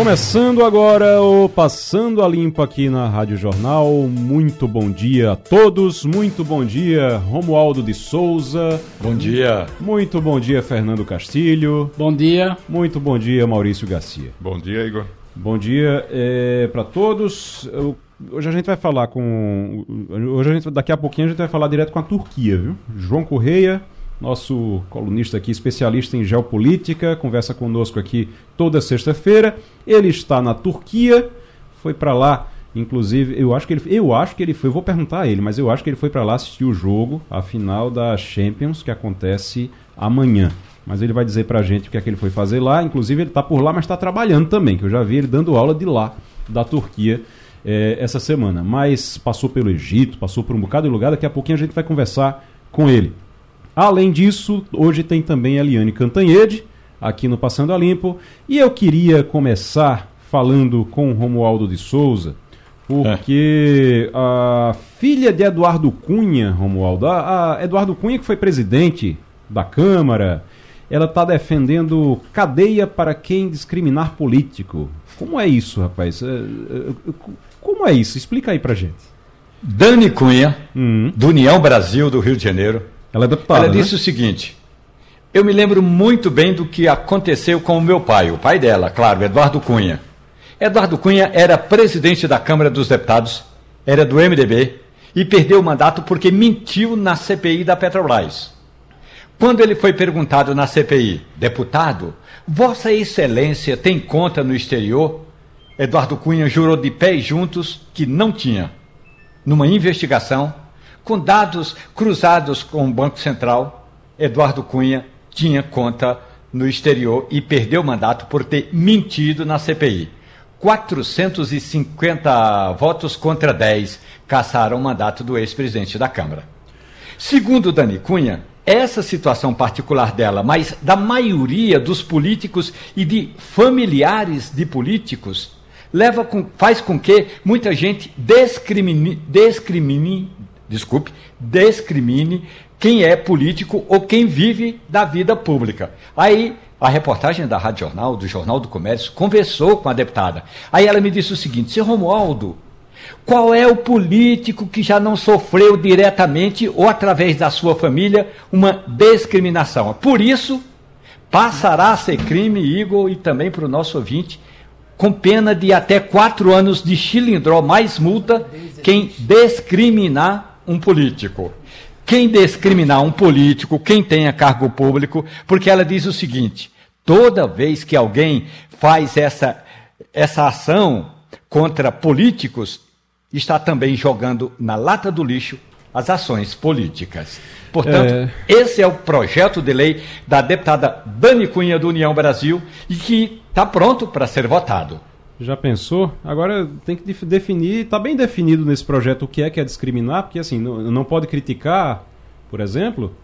Começando agora o Passando a Limpo aqui na Rádio Jornal. Muito bom dia a todos. Muito bom dia, Romualdo de Souza. Bom dia. Muito bom dia, Fernando Castilho. Bom dia. Muito bom dia, Maurício Garcia. Bom dia, Igor. Bom dia é, para todos. Eu, hoje a gente vai falar com. Hoje a gente, daqui a pouquinho a gente vai falar direto com a Turquia, viu? João Correia nosso colunista aqui, especialista em geopolítica, conversa conosco aqui toda sexta-feira. Ele está na Turquia, foi para lá, inclusive, eu acho que ele, eu acho que ele foi, vou perguntar a ele, mas eu acho que ele foi para lá assistir o jogo, a final da Champions, que acontece amanhã. Mas ele vai dizer pra gente o que é que ele foi fazer lá. Inclusive, ele está por lá, mas está trabalhando também, que eu já vi ele dando aula de lá, da Turquia, é, essa semana. Mas passou pelo Egito, passou por um bocado de lugar. Daqui a pouquinho a gente vai conversar com ele. Além disso, hoje tem também a Eliane Cantanhede, aqui no Passando a Limpo. E eu queria começar falando com o Romualdo de Souza, porque é. a filha de Eduardo Cunha, Romualdo, a, a Eduardo Cunha, que foi presidente da Câmara, ela está defendendo cadeia para quem discriminar político. Como é isso, rapaz? É, é, como é isso? Explica aí pra gente. Dani Cunha, hum. do União Brasil do Rio de Janeiro, ela é deputada. Ela né? disse o seguinte: Eu me lembro muito bem do que aconteceu com o meu pai, o pai dela, claro, Eduardo Cunha. Eduardo Cunha era presidente da Câmara dos Deputados, era do MDB e perdeu o mandato porque mentiu na CPI da Petrobras. Quando ele foi perguntado na CPI, deputado, Vossa Excelência tem conta no exterior? Eduardo Cunha jurou de pés juntos que não tinha. Numa investigação, com dados cruzados com o Banco Central, Eduardo Cunha tinha conta no exterior e perdeu o mandato por ter mentido na CPI. 450 votos contra 10 caçaram o mandato do ex-presidente da Câmara. Segundo Dani Cunha, essa situação particular dela, mas da maioria dos políticos e de familiares de políticos, leva com, faz com que muita gente discrimine, discrimine desculpe, discrimine quem é político ou quem vive da vida pública. Aí a reportagem da Rádio Jornal, do Jornal do Comércio, conversou com a deputada. Aí ela me disse o seguinte: Seu Romualdo, qual é o político que já não sofreu diretamente ou através da sua família uma discriminação? Por isso, passará a ser crime, Igor, e também para o nosso ouvinte, com pena de até quatro anos de chilindró mais multa quem discriminar um político. Quem discriminar um político, quem tenha cargo público, porque ela diz o seguinte: toda vez que alguém faz essa, essa ação contra políticos, está também jogando na lata do lixo as ações políticas. Portanto, é... esse é o projeto de lei da deputada Dani Cunha do União Brasil e que está pronto para ser votado. Já pensou? Agora tem que definir, está bem definido nesse projeto o que é que é discriminar, porque assim, não, não pode criticar, por exemplo.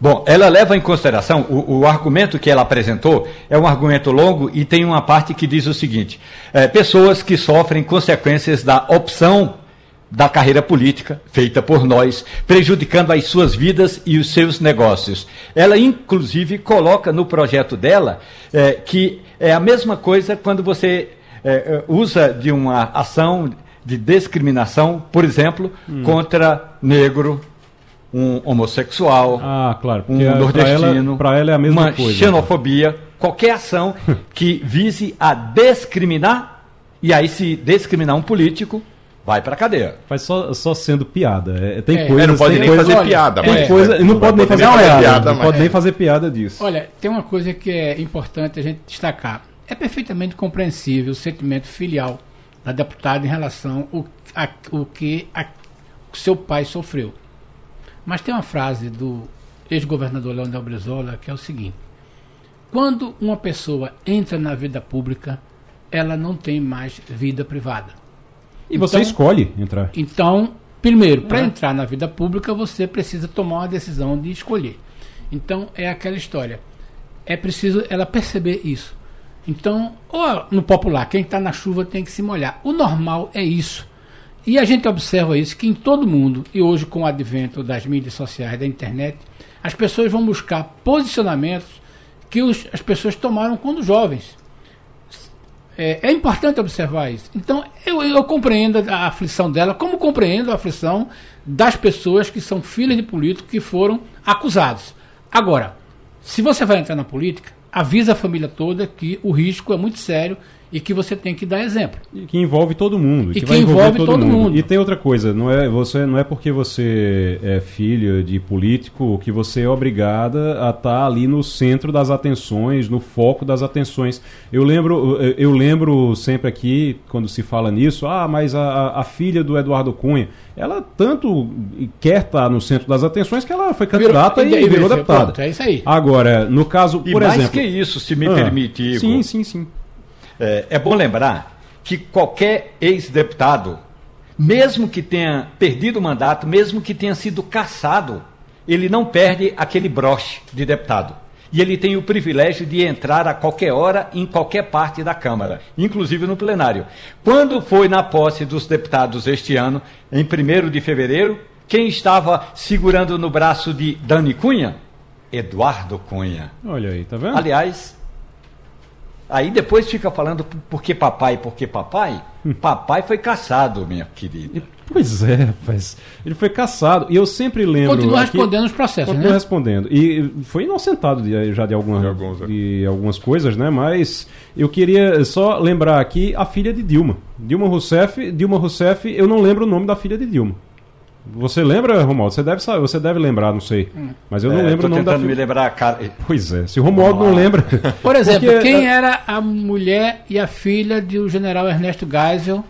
Bom, ela leva em consideração, o, o, argumento que ela apresentou é um argumento longo e tem uma parte que diz o seguinte: é, pessoas que sofrem consequências da opção da carreira política feita por nós, prejudicando as suas vidas e os seus negócios. Ela, inclusive, coloca no projeto dela é, que é a mesma coisa quando você é, é, usa de uma ação de discriminação, por exemplo, hum. contra negro, um homossexual, ah, claro, um nordestino, para ela, ela, é a mesma uma coisa, xenofobia, qualquer ação que vise a discriminar e aí se discriminar um político vai para cadeia. Faz só, só sendo piada. É, tem é, coisas, não pode nem coisa, fazer olha, piada, tem coisa, não, não pode nem fazer piada, piada, não pode nem fazer piada disso. Olha, tem uma coisa que é importante a gente destacar. É perfeitamente compreensível o sentimento filial da deputada em relação ao a, o que a, o seu pai sofreu. Mas tem uma frase do ex-governador Leonel Brizola que é o seguinte: quando uma pessoa entra na vida pública, ela não tem mais vida privada. E então, você escolhe entrar. Então, primeiro, para é. entrar na vida pública, você precisa tomar uma decisão de escolher. Então é aquela história. É preciso ela perceber isso. Então, no popular, quem está na chuva tem que se molhar. O normal é isso. E a gente observa isso que em todo mundo, e hoje com o advento das mídias sociais, da internet, as pessoas vão buscar posicionamentos que os, as pessoas tomaram quando jovens. É, é, importante observar isso. Então, eu, eu compreendo a aflição dela, como compreendo a aflição das pessoas que são filhas de políticos que foram acusados. Agora, se você vai entrar na política, avisa a família toda que o risco é muito sério e que você tem que dar exemplo. E que envolve todo mundo. E que, que envolve todo, todo mundo. mundo. E tem outra coisa, não é, você, não é porque você é filho de político que você é obrigada a estar tá ali no centro das atenções, no foco das atenções. Eu lembro, eu lembro sempre aqui, quando se fala nisso, ah, mas a, a filha do Eduardo Cunha, ela tanto quer estar tá no centro das atenções que ela foi candidata virou, e, e virou deputada. Pronto, é isso aí. Agora, no caso, e por mais exemplo... que isso, se me ah, permite, Igor. Sim, sim, sim. É, é bom lembrar que qualquer ex-deputado, mesmo que tenha perdido o mandato, mesmo que tenha sido cassado, ele não perde aquele broche de deputado. E ele tem o privilégio de entrar a qualquer hora em qualquer parte da Câmara, inclusive no plenário. Quando foi na posse dos deputados este ano, em 1 de fevereiro, quem estava segurando no braço de Dani Cunha? Eduardo Cunha. Olha aí, tá vendo? Aliás, Aí depois fica falando por que papai, por que papai. Hum. Papai foi caçado, minha querida. Pois é, mas ele foi caçado. E eu sempre lembro. Continua aqui, respondendo os processos, continua né? respondendo. E foi inocentado de, já de, alguma, de, alguns, é. de algumas coisas, né? Mas eu queria só lembrar aqui a filha de Dilma. Dilma Rousseff. Dilma Rousseff, eu não lembro o nome da filha de Dilma. Você lembra, Romualdo? Você deve saber, você deve lembrar, não sei. Hum. Mas eu não é, lembro o nome da me lembrar a cara. Pois é, se o Romualdo não lembra. Por exemplo, porque... quem era a mulher e a filha do general Ernesto Geisel?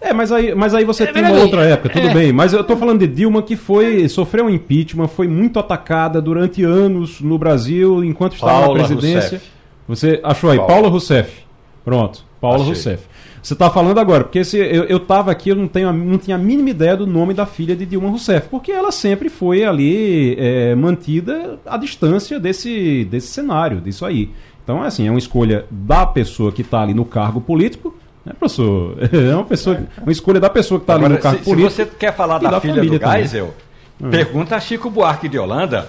É, mas aí, mas aí você é, tem uma outra época, tudo é. bem. Mas eu tô falando de Dilma que foi sofreu um impeachment, foi muito atacada durante anos no Brasil enquanto estava Paula na presidência. Rousseff. Você achou aí, Paula, Paula Rousseff. Pronto, Paula Achei. Rousseff. Você está falando agora, porque se eu, eu tava aqui, eu não, tenho, não tinha a mínima ideia do nome da filha de Dilma Rousseff, porque ela sempre foi ali é, mantida à distância desse, desse cenário, disso aí. Então, é assim, é uma escolha da pessoa que está ali no cargo político, né, professor? É uma, pessoa, uma escolha da pessoa que está ali no cargo se, político. Se você quer falar da, da filha do Geisel, hum. pergunta a Chico Buarque de Holanda,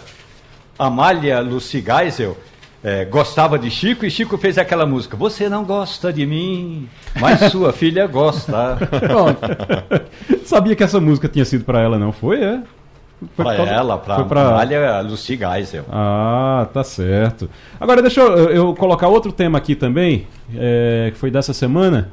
Amália Lucy Geisel, é, gostava de Chico e Chico fez aquela música. Você não gosta de mim, mas sua filha gosta. Pronto. Sabia que essa música tinha sido para ela, não foi? É? Foi para ela, para pra... Malha Lucy Geisel. Ah, tá certo. Agora deixa eu, eu colocar outro tema aqui também, é, que foi dessa semana,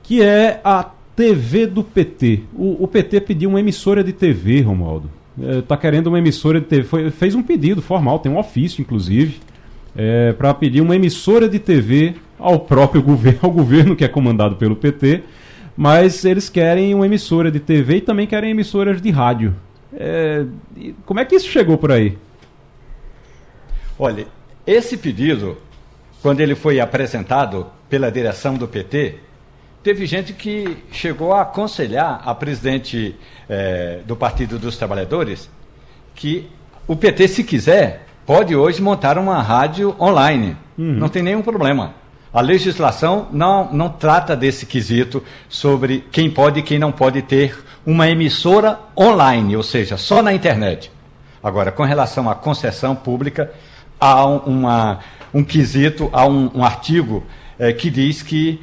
que é a TV do PT. O, o PT pediu uma emissora de TV, Romualdo. É, tá querendo uma emissora de TV. Foi, fez um pedido formal, tem um ofício, inclusive é, para pedir uma emissora de TV ao próprio governo, ao governo que é comandado pelo PT, mas eles querem uma emissora de TV e também querem emissoras de rádio. É, como é que isso chegou por aí? Olha, esse pedido, quando ele foi apresentado pela direção do PT, teve gente que chegou a aconselhar a presidente é, do Partido dos Trabalhadores que o PT, se quiser, pode hoje montar uma rádio online. Uhum. Não tem nenhum problema. A legislação não, não trata desse quesito sobre quem pode e quem não pode ter uma emissora online, ou seja, só na internet. Agora, com relação à concessão pública, há uma, um quesito, há um, um artigo é, que diz que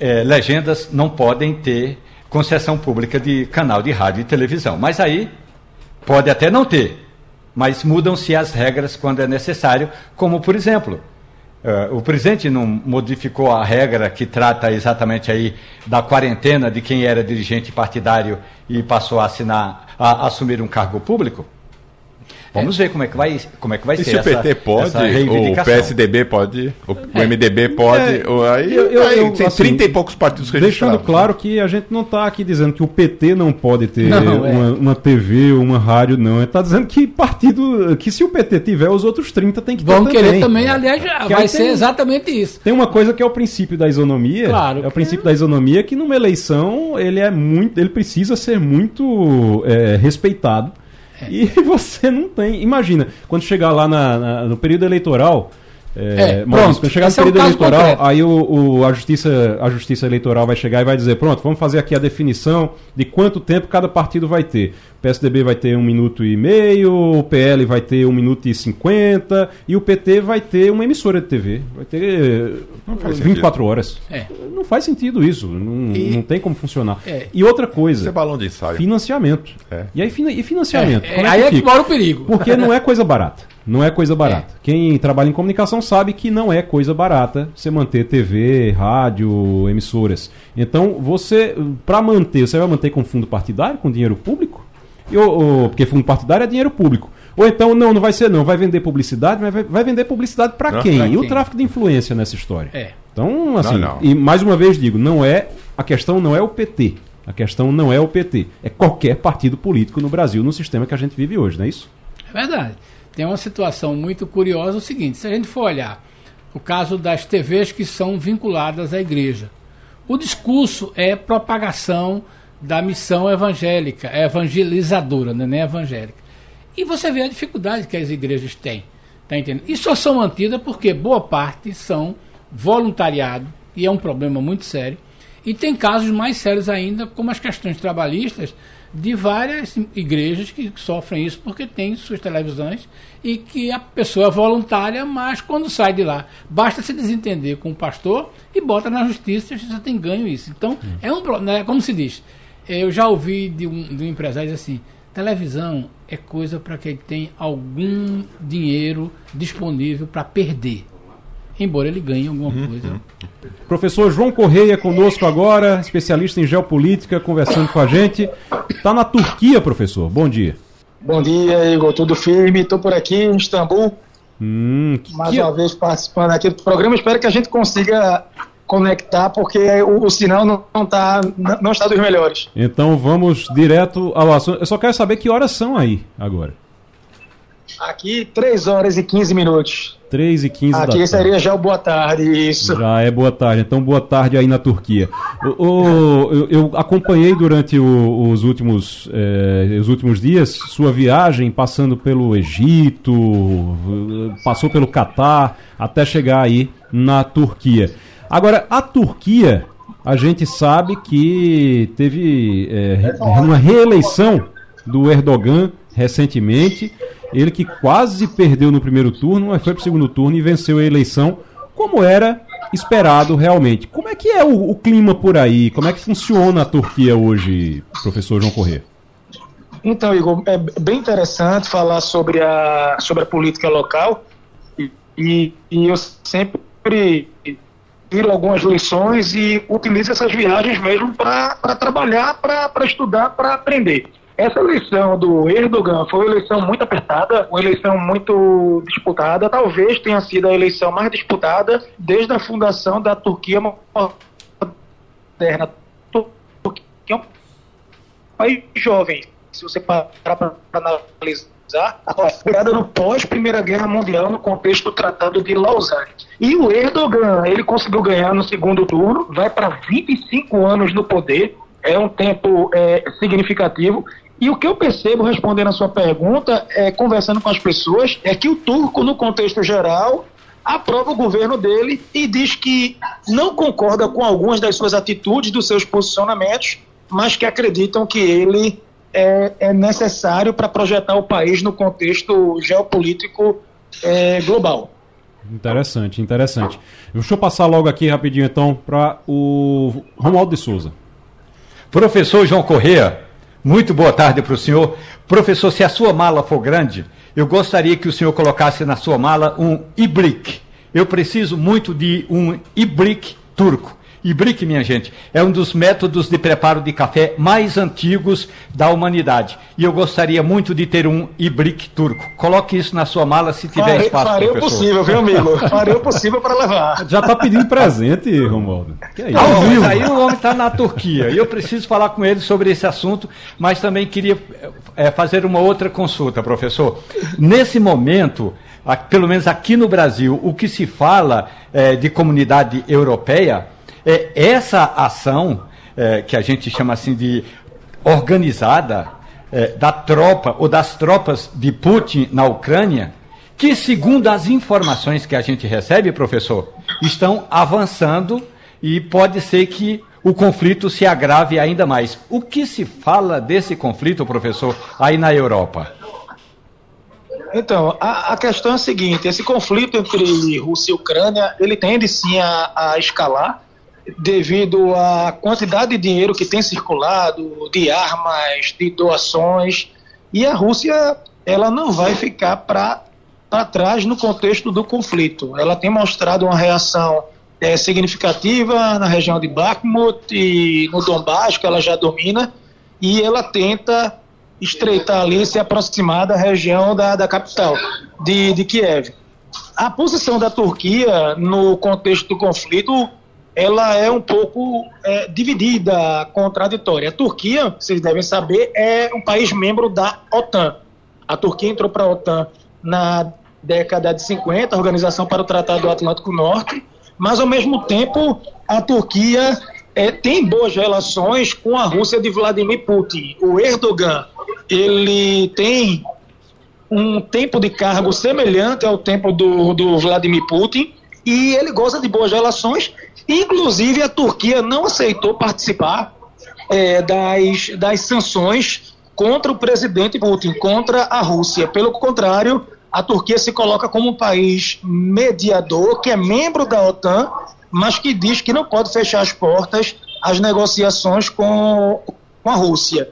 é, legendas não podem ter concessão pública de canal de rádio e televisão. Mas aí pode até não ter, mas mudam-se as regras quando é necessário, como por exemplo, uh, o presidente não modificou a regra que trata exatamente aí da quarentena de quem era dirigente partidário e passou a assinar, a assumir um cargo público? Vamos ver como é que vai, como é que vai e ser se o PT pode, o PSDB pode, o, é. MDB pode, é. aí, eu, eu, aí tem assim, 30 e poucos partidos registrados. Deixando claro que a gente não está aqui dizendo que o PT não pode ter não, é. uma, uma, TV, uma rádio, não. Está dizendo que partido, que se o PT tiver, os outros 30 tem que ter Vão querer também, aliás, que vai ser tem, exatamente isso. Tem uma coisa que é o princípio da isonomia. Claro. É o princípio da isonomia que numa eleição ele é muito, ele precisa ser muito é, respeitado É. E você não tem. Imagina, quando chegar lá na, na, no período eleitoral, é, é, pronto, quando chegar no é período é eleitoral, concreto. aí o, o, a, justiça, a Justiça Eleitoral vai chegar e vai dizer: pronto, vamos fazer aqui a definição de quanto tempo cada partido vai ter. O PSDB vai ter um minuto e meio, o PL vai ter um minuto e cinquenta, e o PT vai ter uma emissora de TV. Vai ter não faz 24 sentido. horas. É. Não faz sentido isso. Não, e, não tem como funcionar. É. E outra coisa. Isso é balão de ensaio. Financiamento. É. E aí, e financiamento? aí é que mora o perigo. Porque não é coisa barata. Não é coisa barata. É. Quem trabalha em comunicação sabe que não é coisa barata você manter TV, rádio, emissoras. Então, você, para manter, você vai manter com fundo partidário, com dinheiro público? Ou, ou, porque fundo partidário é dinheiro público. Ou então, não, não vai ser não, vai vender publicidade, mas vai, vai vender publicidade para quem? Pra e quem? o tráfico de influência nessa história? É. Então, assim, não, não. e mais uma vez digo, não é, a questão não é o PT. A questão não é o PT. É qualquer partido político no Brasil, no sistema que a gente vive hoje, não é isso? É verdade tem uma situação muito curiosa: o seguinte, se a gente for olhar o caso das TVs que são vinculadas à igreja, o discurso é propagação da missão evangélica, é evangelizadora, não é evangélica. E você vê a dificuldade que as igrejas têm. Tá entendendo? E só são mantidas porque boa parte são voluntariado, e é um problema muito sério. E tem casos mais sérios ainda, como as questões trabalhistas, de várias igrejas que sofrem isso porque tem suas televisões e que a pessoa é voluntária, mas quando sai de lá, basta se desentender com o pastor e bota na justiça e você tem ganho isso. Então, é um né, como se diz, eu já ouvi de um, de um empresário assim, televisão é coisa para quem tem algum dinheiro disponível para perder embora ele ganhe alguma uhum. coisa. Professor João Correia conosco agora, especialista em geopolítica, conversando com a gente. Está na Turquia, professor. Bom dia. Bom dia, Igor. Tudo firme? Estou por aqui em Istambul. Hum, mais que... uma vez participando aqui do programa. Espero que a gente consiga conectar, porque o, o sinal não, não, tá, não está dos melhores. Então vamos direto ao assunto. Eu só quero saber que horas são aí agora. Aqui, 3 horas e 15 minutos. 3 e 15 Aqui da seria já o boa tarde, isso. Já é boa tarde, então boa tarde aí na Turquia. O, o eu, eu, acompanhei durante o, os, últimos, eh, os últimos dias sua viagem, passando pelo Egito, passou pelo Catar, até chegar aí na Turquia. Agora, a Turquia, a gente sabe que teve eh, uma reeleição do Erdogan recentemente ele que quase perdeu no primeiro turno, mas foi para o segundo turno e venceu a eleição, como era esperado realmente. Como é que é o, o, clima por aí? Como é que funciona a Turquia hoje, professor João Corrêa? Então, Igor, é bem interessante falar sobre a, sobre a política local e, e, eu sempre tiro algumas lições e utilizo essas viagens mesmo para trabalhar, para estudar, para aprender. Essa eleição do Erdogan foi uma eleição muito apertada, uma eleição muito disputada. Talvez tenha sido a eleição mais disputada desde a fundação da Turquia moderna. Turquia é um país jovem. Se você parar para analisar, a virada no pós-Primeira Guerra Mundial no contexto do Tratado de Lausanne. E o Erdogan, ele conseguiu ganhar no segundo turno, vai para 25 anos no poder, é um tempo é, significativo e o que eu percebo respondendo a sua pergunta, é, conversando com as pessoas, é que o turco, no contexto geral, aprova o governo dele e diz que não concorda com algumas das suas atitudes, dos seus posicionamentos, mas que acreditam que ele é, é necessário para projetar o país no contexto geopolítico é, global. Interessante, interessante. Deixa eu passar logo aqui rapidinho então para o Romualdo de Souza. Professor João Corrêa, muito boa tarde para o senhor. Professor, se a sua mala for grande, eu gostaria que o senhor colocasse na sua mala um ibrick. Eu preciso muito de um ibrick turco. Ibrick, minha gente, é um dos métodos de preparo de café mais antigos da humanidade. E eu gostaria muito de ter um Ibrick turco. Coloque isso na sua mala se tiver farei, espaço, farei professor. Farei o possível, viu, amigo? Farei o possível para levar. Já está pedindo presente, Romualdo. Que é isso? Ah, aí o homem está na Turquia. E eu preciso falar com ele sobre esse assunto, mas também queria é, fazer uma outra consulta, professor. Nesse momento, pelo menos aqui no Brasil, o que se fala é, de comunidade europeia é, essa ação, é, que a gente chama assim de organizada, é, da tropa ou das tropas de Putin na Ucrânia, que, segundo as informações que a gente recebe, professor, estão avançando e pode ser que o conflito se agrave ainda mais. O que se fala desse conflito, professor, aí na Europa? Então, a, a, questão é a seguinte: esse conflito entre Rússia e Ucrânia ele tende sim a, a escalar devido à quantidade de dinheiro que tem circulado, de armas, de doações, e a Rússia ela não vai ficar para trás no contexto do conflito. Ela tem mostrado uma reação é, significativa na região de Bakhmut e no Donbass, que ela já domina, e ela tenta estreitar ali, se aproximar da região da, da capital, de, de Kiev. A posição da Turquia no contexto do conflito ela é um pouco é, dividida, contraditória. A Turquia, vocês devem saber, é um país membro da OTAN. A Turquia entrou para a OTAN na década de 50, a Organização para o Tratado do Atlântico Norte, mas ao mesmo tempo a Turquia é, tem boas relações com a Rússia de Vladimir Putin. O Erdogan, ele tem um tempo de cargo semelhante ao tempo do, do Vladimir Putin e ele goza de boas relações Inclusive, a Turquia não aceitou participar é, das, das sanções contra o presidente Putin, contra a Rússia. Pelo contrário, a Turquia se coloca como um país mediador, que é membro da OTAN, mas que diz que não pode fechar as portas às negociações com, com a Rússia.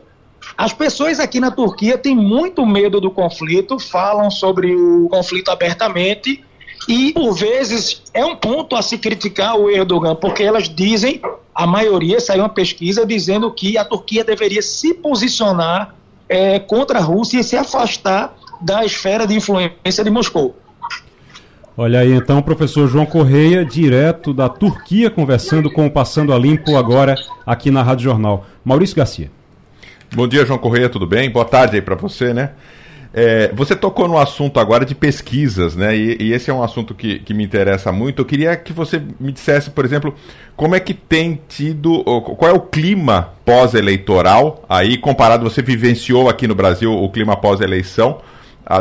As pessoas aqui na Turquia têm muito medo do conflito, falam sobre o conflito abertamente e, por vezes, é um ponto a se criticar o Erdogan, porque elas dizem, a maioria, saiu uma pesquisa dizendo que a Turquia deveria se posicionar é, contra a Rússia e se afastar da esfera de influência de Moscou. Olha aí então, professor João Correia, direto da Turquia, conversando com o Passando a Limpo agora aqui na Rádio Jornal. Maurício Garcia. Bom dia, João Correia, tudo bem? Boa tarde aí para você, né? É, você tocou no assunto agora de pesquisas, né? E, e, esse é um assunto que, que me interessa muito. Eu queria que você me dissesse, por exemplo, como é que tem tido, qual é o clima pós-eleitoral aí, comparado, você vivenciou aqui no Brasil o clima pós-eleição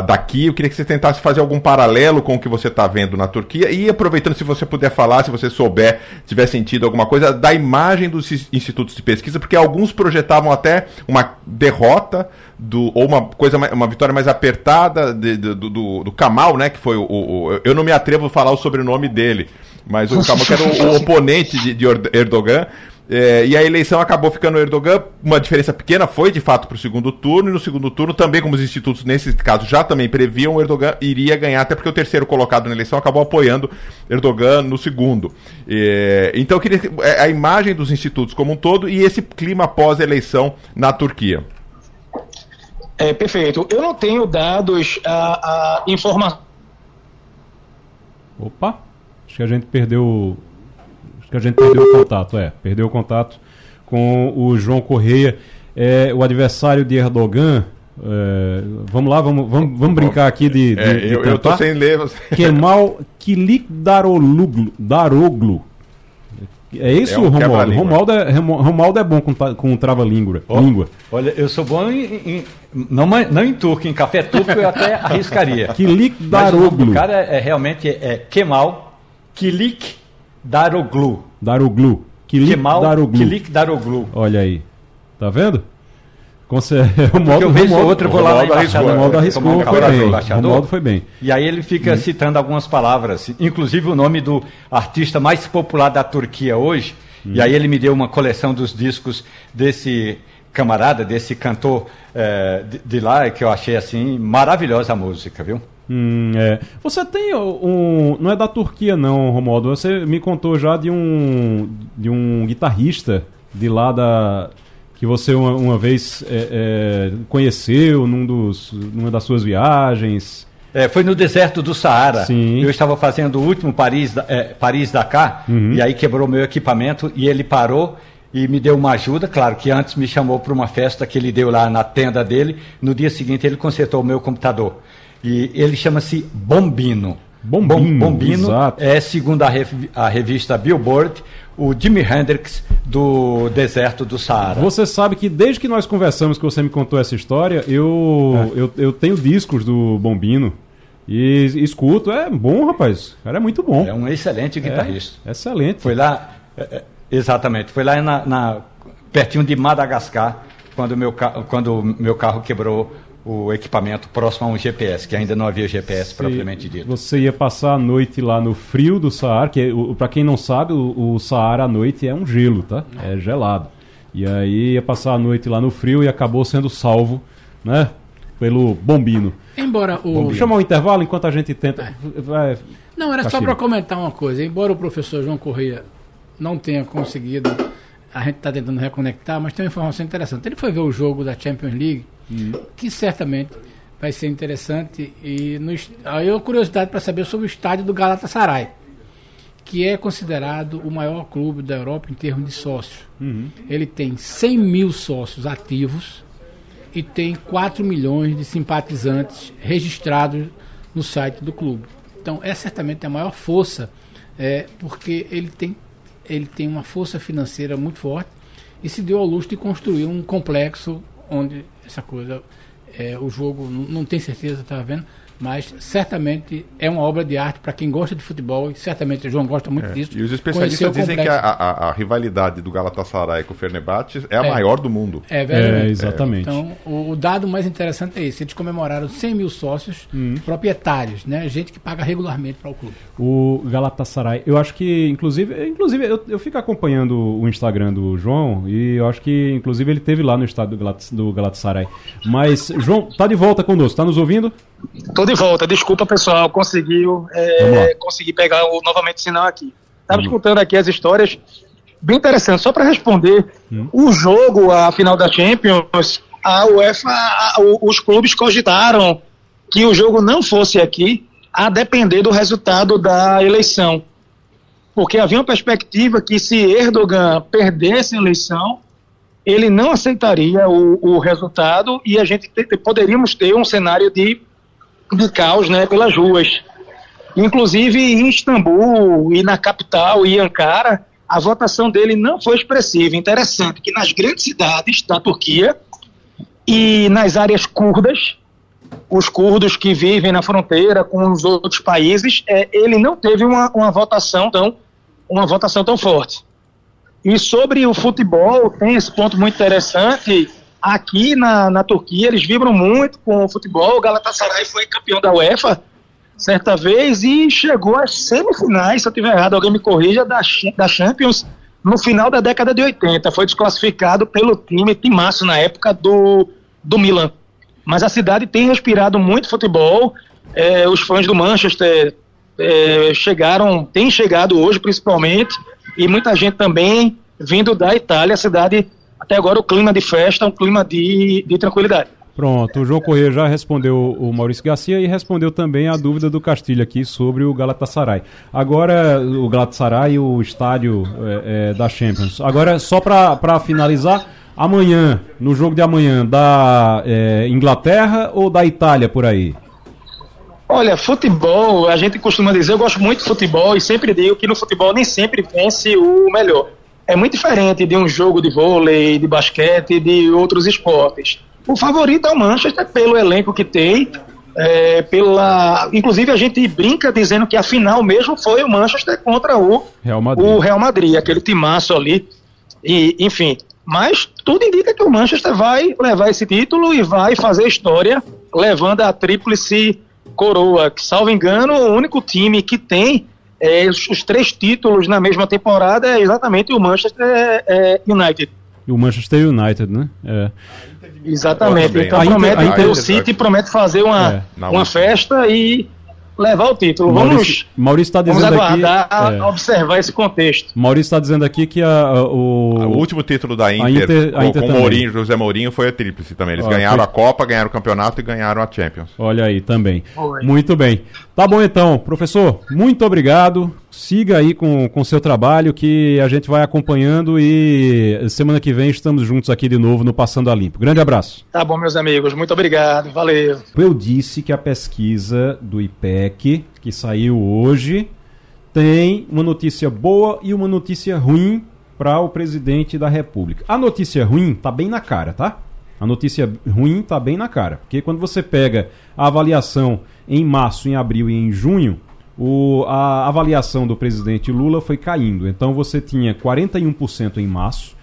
daqui. Eu queria que você tentasse fazer algum paralelo com o que você está vendo na Turquia e aproveitando, se você puder falar, se você souber, tiver sentido alguma coisa, da imagem dos institutos de pesquisa, porque alguns projetavam até uma derrota do, ou uma coisa uma vitória mais apertada de, de, do, do, do Kamal, né? Que foi o, o, Eu não me atrevo a falar o sobrenome dele, mas o Kamal que era o, o oponente de, de Erdogan. É, e a eleição acabou ficando Erdogan, uma diferença pequena, foi de fato para o segundo turno, e no segundo turno, também como os institutos, nesse caso, já também previam, o Erdogan iria ganhar, até porque o terceiro colocado na eleição acabou apoiando Erdogan no segundo. É, então eu queria é, a imagem dos institutos como um todo e esse clima pós-eleição na Turquia. É, perfeito. Eu não tenho dados, a, a informação. Opa! Acho que a gente perdeu. Que a gente perdeu o contato, é. Perdeu o contato com o João Correia, é, o adversário de Erdogan. É, vamos lá, vamos, vamos, vamos brincar aqui de. de, é, de eu, eu tô sem ler. Kemal Kilik Daroglu. Daroglu é isso, é um Romualdo? Romualdo é, Romualdo é bom com, com trava-língua. Oh, língua. Olha, eu sou bom em, em, não, não em turco, em café turco eu até arriscaria. Kilik Daroglu. O cara é, é, realmente é Kemal Kilik Daroglu. Daroglu. Kilik Kemal Daroglu. Kilik Daroglu. Olha aí. Tá vendo? Conce... O modo, eu vejo outro, vou lá na arriscou, O modo arriscou, foi bem. O modo foi bem. E aí ele fica hum. citando algumas palavras, inclusive o nome do artista mais popular da Turquia hoje. Hum. E aí ele me deu uma coleção dos discos desse camarada, desse cantor é, de, de, lá, que eu achei assim maravilhosa a música, viu? Hum, é. Você tem um. Não é da Turquia, não, Romualdo. Você me contou já de um, de um guitarrista de lá da, que você uma, uma vez é, é, conheceu num dos, numa das suas viagens. É, foi no deserto do Saara. Sim. Eu estava fazendo o último Paris, é, Paris Dakar uhum. e aí quebrou meu equipamento e ele parou e me deu uma ajuda. Claro que antes me chamou para uma festa que ele deu lá na tenda dele. No dia seguinte ele consertou o meu computador e ele chama-se Bombino. Bombino, Bombino exato. é segundo a, rev a revista Billboard o Jimi Hendrix do deserto do Saara. Você sabe que desde que nós conversamos, que você me contou essa história, eu, é. eu, eu tenho discos do Bombino. E escuto, é bom, rapaz. O cara é muito bom. É um excelente guitarrista. É, excelente. Foi lá, é, é, exatamente, foi lá na, na, pertinho de Madagascar, quando meu, quando meu carro quebrou o equipamento próximo a um GPS, que ainda não havia GPS Sim, propriamente dito. Você ia passar a noite lá no frio do Saara, que para quem não sabe, o, o Saara à noite é um gelo, tá? É gelado. E aí ia passar a noite lá no frio e acabou sendo salvo, né? Pelo bombino. Embora o. Vamos chamar um intervalo enquanto a gente tenta. É. Vai... Não, era só para comentar uma coisa. Embora o professor João Correia não tenha conseguido, a gente está tentando reconectar, mas tem uma informação interessante. Ele foi ver o jogo da Champions League, hum. que certamente vai ser interessante. E no, aí eu curiosidade para saber sobre o estádio do Galatasaray, que é considerado o maior clube da Europa em termos de sócios. Uhum. Ele tem 100 mil sócios ativos e tem 4 milhões de simpatizantes registrados no site do clube. Então, é certamente a maior força, é, porque ele tem, ele tem uma força financeira muito forte e se deu ao luxo de construir um complexo onde essa coisa, é, o jogo, não, tem certeza, está vendo? Mas certamente é uma obra de arte para quem gosta de futebol e certamente o João gosta muito é. disso. E os especialistas dizem que a, a, a, rivalidade do Galatasaray com o Fenerbahçe é a é. maior do mundo. É, verdade. É, exatamente. Então, o, o, dado mais interessante é esse. Eles comemoraram 100 mil sócios hum. proprietários, né? gente que paga regularmente para o clube. O Galatasaray, eu acho que, inclusive, inclusive eu, eu fico acompanhando o Instagram do João e eu acho que, inclusive, ele teve lá no estádio do Galatasaray. Mas, João, tá de volta conosco, tá nos ouvindo? Tô de volta, desculpa pessoal, conseguiu é, consegui pegar o, novamente o sinal aqui. Estava escutando aqui as histórias, bem interessante. Só para responder, hum. o jogo, a final da Champions, a UEFA, a, os clubes cogitaram que o jogo não fosse aqui, a depender do resultado da eleição. Porque havia uma perspectiva que se Erdogan perdesse a eleição, ele não aceitaria o, o resultado e a gente te, poderíamos ter um cenário de de caos né, pelas ruas. Inclusive em Istambul e na capital, e Ankara, a votação dele não foi expressiva. Interessante que nas grandes cidades da Turquia e nas áreas curdas, os curdos que vivem na fronteira com os outros países, é, ele não teve uma, uma votação tão uma votação tão forte. E sobre o futebol, tem esse ponto muito interessante Aqui na, na Turquia, eles vibram muito com o futebol. O Galatasaray foi campeão da UEFA certa vez e chegou às semifinais, se eu estiver errado, alguém me corrija, da, da Champions no final da década de 80. Foi desclassificado pelo time Timaço na época do, do Milan. Mas a cidade tem respirado muito futebol. É, os fãs do Manchester é, chegaram, têm chegado hoje principalmente, e muita gente também vindo da Itália. A cidade até agora o clima de festa é um clima de, de tranquilidade. Pronto, o João Corrêa já respondeu o Maurício Garcia e respondeu também a dúvida do Castilho aqui sobre o Galatasaray. Agora, o Galatasaray e o estádio é, é, da Champions. Agora, só para finalizar, amanhã, no jogo de amanhã, da é, Inglaterra ou da Itália por aí? Olha, futebol, a gente costuma dizer, eu gosto muito de futebol e sempre digo que no futebol nem sempre vence o melhor é muito diferente de um jogo de vôlei, de basquete, de outros esportes. O favorito é o Manchester pelo elenco que tem, é, pela, inclusive a gente brinca dizendo que a final mesmo foi o Manchester contra o Real Madrid, o Real Madrid aquele timaço ali, e enfim. Mas tudo indica que o Manchester vai levar esse título e vai fazer história, levando a tríplice coroa, que salvo engano, o único time que tem é, os, os, três títulos na mesma temporada é exatamente o Manchester é, é United. E o Manchester United, né? É. Exatamente. Então promete, a Inter, o City promete fazer uma, é. uma festa e levar o título. Maurício, vamos Maurício está dizendo vamos aguardar aqui, é. observar esse contexto. Maurício está dizendo aqui que a, a, o... o último título da Inter, Inter com, Inter com Mourinho, José Mourinho, foi a tríplice também. Eles ganharam foi... a Copa, ganharam o campeonato e ganharam a Champions. Olha aí, também. Oi. Muito bem. Tá bom então, professor, muito obrigado. Siga aí com o seu trabalho que a gente vai acompanhando e semana que vem estamos juntos aqui de novo no Passando a Limpo. Grande abraço. Tá bom, meus amigos. Muito obrigado. Valeu. Eu disse que a pesquisa do IPEC, que saiu hoje, tem uma notícia boa e uma notícia ruim para o presidente da República. A notícia ruim tá bem na cara, tá? A notícia ruim tá bem na cara, porque quando você pega a avaliação em março, em abril e em junho, o, a avaliação do presidente Lula foi caindo. Então você tinha 41% em março,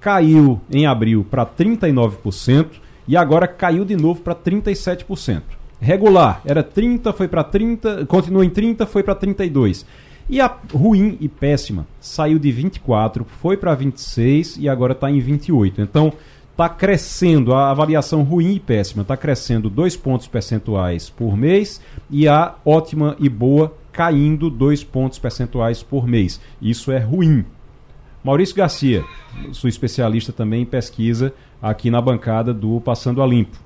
caiu em abril para 39% e agora caiu de novo para 37%. Regular era 30, foi para 30, continuou em 30, foi para 32. E a ruim e péssima saiu de 24, foi para 26 e agora está em 28. Então está crescendo, a avaliação ruim e péssima está crescendo 2 pontos percentuais por mês e a ótima e boa caindo 2 pontos percentuais por mês. Isso é ruim. Maurício Garcia, sou especialista também em pesquisa aqui na bancada do Passando a Limpo.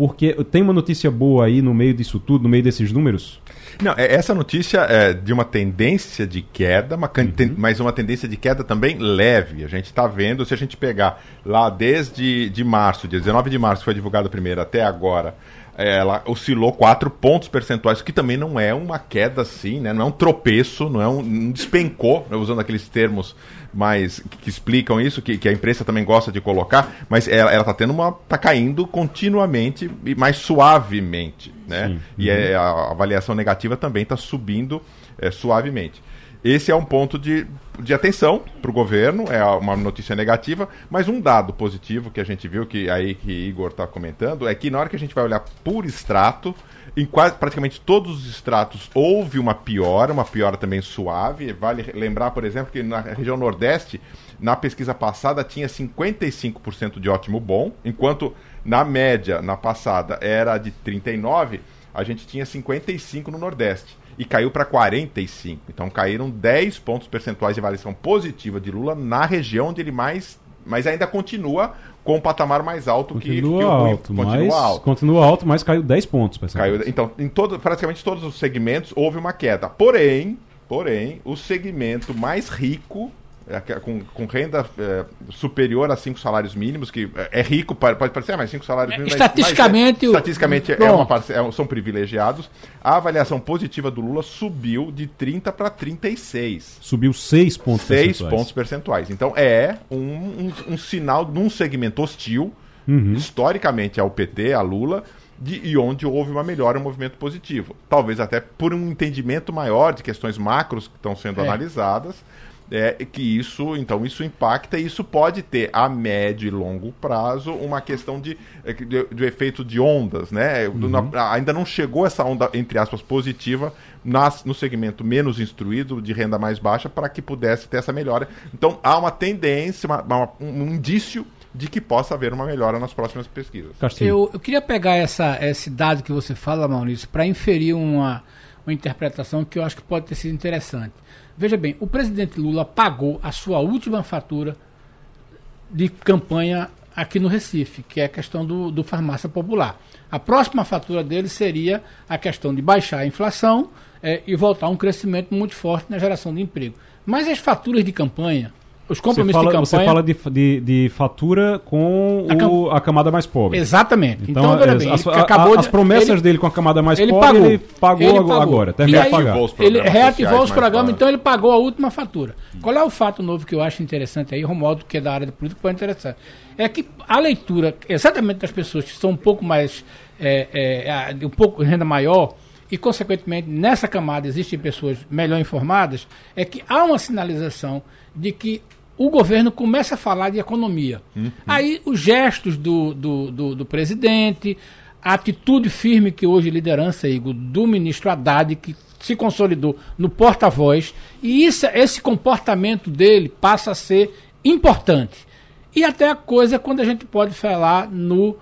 Porque tem uma notícia boa aí no meio disso tudo, no meio desses números? Não, é, essa notícia é de uma tendência de queda, uma, uhum. mas uma tendência de queda também leve. A gente está vendo, se a gente pegar lá desde de março, dia 19 de março, que foi divulgado primeiro, até agora, ela oscilou 4 pontos percentuais, que também não é uma queda assim, né? não é um tropeço, não é um, um despencou, né? usando aqueles termos mais que, que explicam isso, que, que, a imprensa também gosta de colocar, mas ela, está tendo uma. tá caindo continuamente e mais suavemente. Né? Sim. E uhum. é, a avaliação negativa também está subindo é, suavemente. Esse é um ponto de, de atenção para o governo, é uma notícia negativa, mas um dado positivo que a gente viu, que aí que Igor está comentando, é que na hora que a gente vai olhar por extrato, em quase, praticamente todos os extratos houve uma piora, uma piora também suave. Vale lembrar, por exemplo, que na região Nordeste, na pesquisa passada, tinha 55% de ótimo bom, enquanto na média, na passada, era de 39%, a gente tinha 55% no Nordeste e caiu para 45. Então caíram 10 pontos percentuais de avaliação positiva de Lula na região onde ele mais. Mas ainda continua com um patamar mais alto continua que, que alto, continua mas, alto. Continua alto, mas caiu 10 pontos. Caiu, então, em todo, praticamente todos os segmentos houve uma queda. Porém, porém, o segmento mais rico com, com renda é, superior a cinco salários mínimos, que é, é rico, pode parecer, mas cinco salários mínimos. Estatisticamente, mas, estatisticamente é uma, é, são privilegiados. A avaliação positiva do Lula subiu de 30 para 36. Subiu 6 pontos 6 percentuais. pontos percentuais. Então é um, um, um sinal num segmento hostil, uhum. historicamente ao PT, a Lula, de, e onde houve uma melhora, um movimento positivo. Talvez até por um entendimento maior de questões macros que estão sendo é. analisadas é, que isso, então, isso impacta e isso pode ter a médio e longo prazo uma questão de, é, de, de efeito de ondas, né? Uhum. Na, ainda não chegou essa onda, entre aspas, positiva nas, no segmento menos instruído, de renda mais baixa, para que pudesse ter essa melhora. Então, há uma tendência, uma, uma, um indício de que possa haver uma melhora nas próximas pesquisas. Eu, eu queria pegar essa, esse dado que você fala, Maurício, para inferir uma, uma interpretação que eu acho que pode ter sido interessante. Veja bem, o presidente Lula pagou a sua última fatura de campanha aqui no Recife, que é a questão do, do farmácia popular. A próxima fatura dele seria a questão de baixar a inflação é, e voltar a um crescimento muito forte na geração de emprego. Mas as faturas de campanha os compromissos fala, de campanha. Você fala de, de, de fatura com a, cam... o, a, camada mais pobre. Exatamente. Então, então bem, as, acabou as promessas ele, dele com a camada mais ele pobre, pagou, ele pagou, ele pagou agora. Terminou de pagar. Ele reativou os programas, então ele pagou a última fatura. Qual é o fato novo que eu acho interessante aí, Romualdo, que é da área de política, pode interessante? É que a leitura, exatamente das pessoas que são um pouco mais. É, é, um pouco renda maior, e, consequentemente, nessa camada existem pessoas melhor informadas, é que há uma sinalização de que o governo começa a falar de economia. Uhum. Aí os gestos do, do, do, do, presidente, a atitude firme que hoje liderança, Igor, do ministro Haddad, que se consolidou no porta-voz, e isso, esse comportamento dele passa a ser importante. E até a coisa quando a gente pode falar no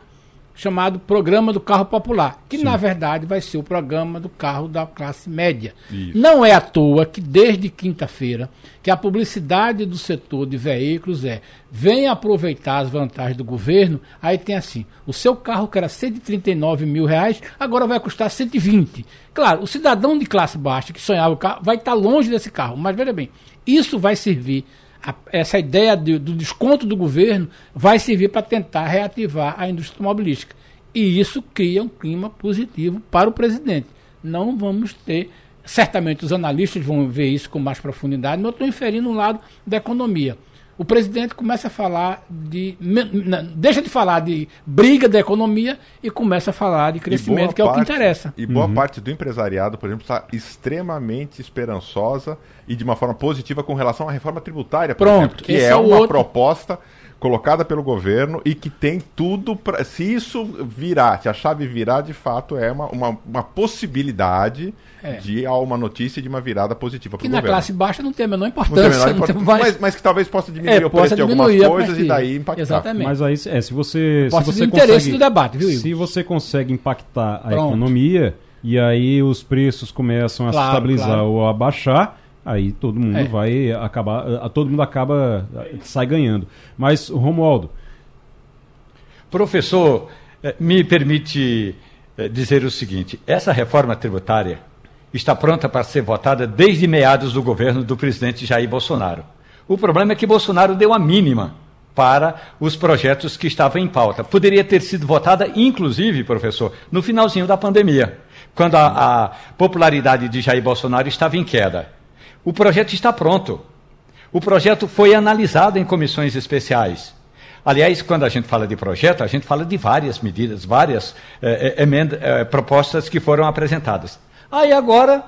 chamado Programa do Carro Popular, que Sim. na verdade vai ser o programa do carro da classe média. Isso. Não é à toa que desde quinta-feira que a publicidade do setor de veículos é venha aproveitar as vantagens do governo, aí tem assim, o seu carro que era 139 mil reais, agora vai custar 120. Claro, o cidadão de classe baixa que sonhava o carro vai estar longe desse carro, mas veja bem, isso vai servir a, essa ideia de, do desconto do governo vai servir para tentar reativar a indústria automobilística. E isso cria um clima positivo para o presidente. Não vamos ter certamente os analistas vão ver isso com mais profundidade, mas eu estou inferindo um lado da economia. O presidente começa a falar de. Deixa de falar de briga da economia e começa a falar de crescimento, que é o que interessa. E boa uhum. parte do empresariado, por exemplo, está extremamente esperançosa e de uma forma positiva com relação à reforma tributária, Pronto, exemplo, que é, é uma outro... proposta colocada pelo governo e que tem tudo para. Se isso virar, se a chave virar, de fato é uma, uma, uma possibilidade é. de uma notícia de uma virada positiva para o governo. Que na classe baixa não tem a menor importância. Menor importância mais... mas, mas, que talvez possa diminuir é, o preço de algumas coisas e daí impactar. Exatamente. Mas aí, é, se você. Pode se você consegue, interesse do debate, viu, Igor? Se você consegue impactar a Pronto. economia e aí os preços começam a claro, se estabilizar claro. ou a baixar aí todo mundo é. vai acabar, todo mundo acaba, sai ganhando. Mas, Romualdo. Professor, eh, me permite eh, dizer o seguinte: essa reforma tributária está pronta para ser votada desde meados do governo do presidente Jair Bolsonaro. O problema é que Bolsonaro deu a mínima para os projetos que estavam em pauta. Poderia ter sido votada, inclusive, professor, no finalzinho da pandemia, quando a, a popularidade de Jair Bolsonaro estava em queda. O projeto está pronto. O projeto foi analisado em comissões especiais. Aliás, quando a gente fala de projeto, a gente fala de várias medidas, várias eh, eh emenda, eh, propostas que foram apresentadas. Aí agora,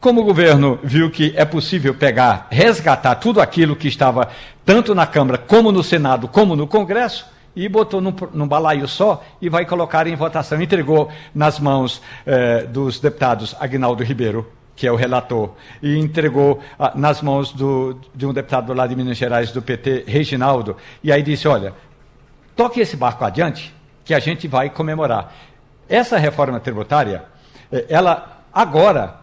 como o governo viu que é possível pegar, resgatar tudo aquilo que estava tanto na Câmara, como no Senado, como no Congresso, e botou num, num balaio só e vai colocar em votação. Entregou nas mãos eh, dos deputados Agnaldo Ribeiro que é o relator, e entregou ah, nas mãos do, de um deputado lá de Minas Gerais, do PT, Reginaldo, e aí disse: olha, toque esse barco adiante, que a gente vai comemorar. Essa reforma tributária, eh, ela agora,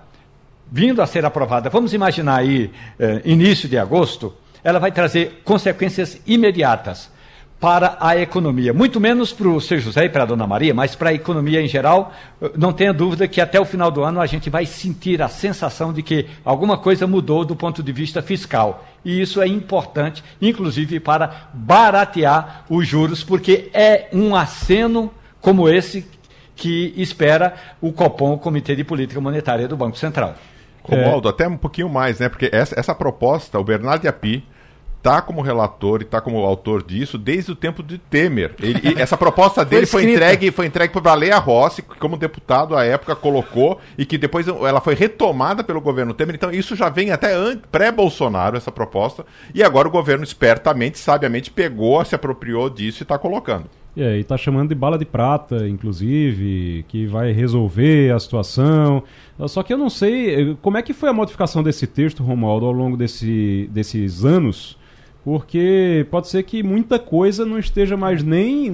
vindo a ser aprovada, vamos imaginar aí, eh, início de agosto, ela vai trazer consequências imediatas para a economia. Muito menos para o seu José e para a Dona Maria, mas para a economia em geral, não tenha dúvida que até o final do ano a gente vai sentir a sensação de que alguma coisa mudou do ponto de vista fiscal. E isso é importante, inclusive para baratear os juros, porque é um aceno como esse que espera o COPOM, o Comitê de Política Monetária do Banco Central. Romualdo, é... até um pouquinho mais, né? Porque essa, essa proposta, o Bernardo Api está como relator e está como autor disso desde o tempo de Temer. Ele, essa proposta dele foi, foi, entregue foi entregue para Leia Rossi, que como deputado à época colocou e que depois ela foi retomada pelo governo Temer. Então isso já vem até pré-Bolsonaro essa proposta e agora o governo espertamente, sabiamente pegou, se apropriou disso e está colocando. É, e está chamando de bala de prata, inclusive, que vai resolver a situação. Só que eu não sei como é que foi a modificação desse texto, Romualdo, ao longo desse, desses anos porque pode ser que muita coisa não esteja mais nem.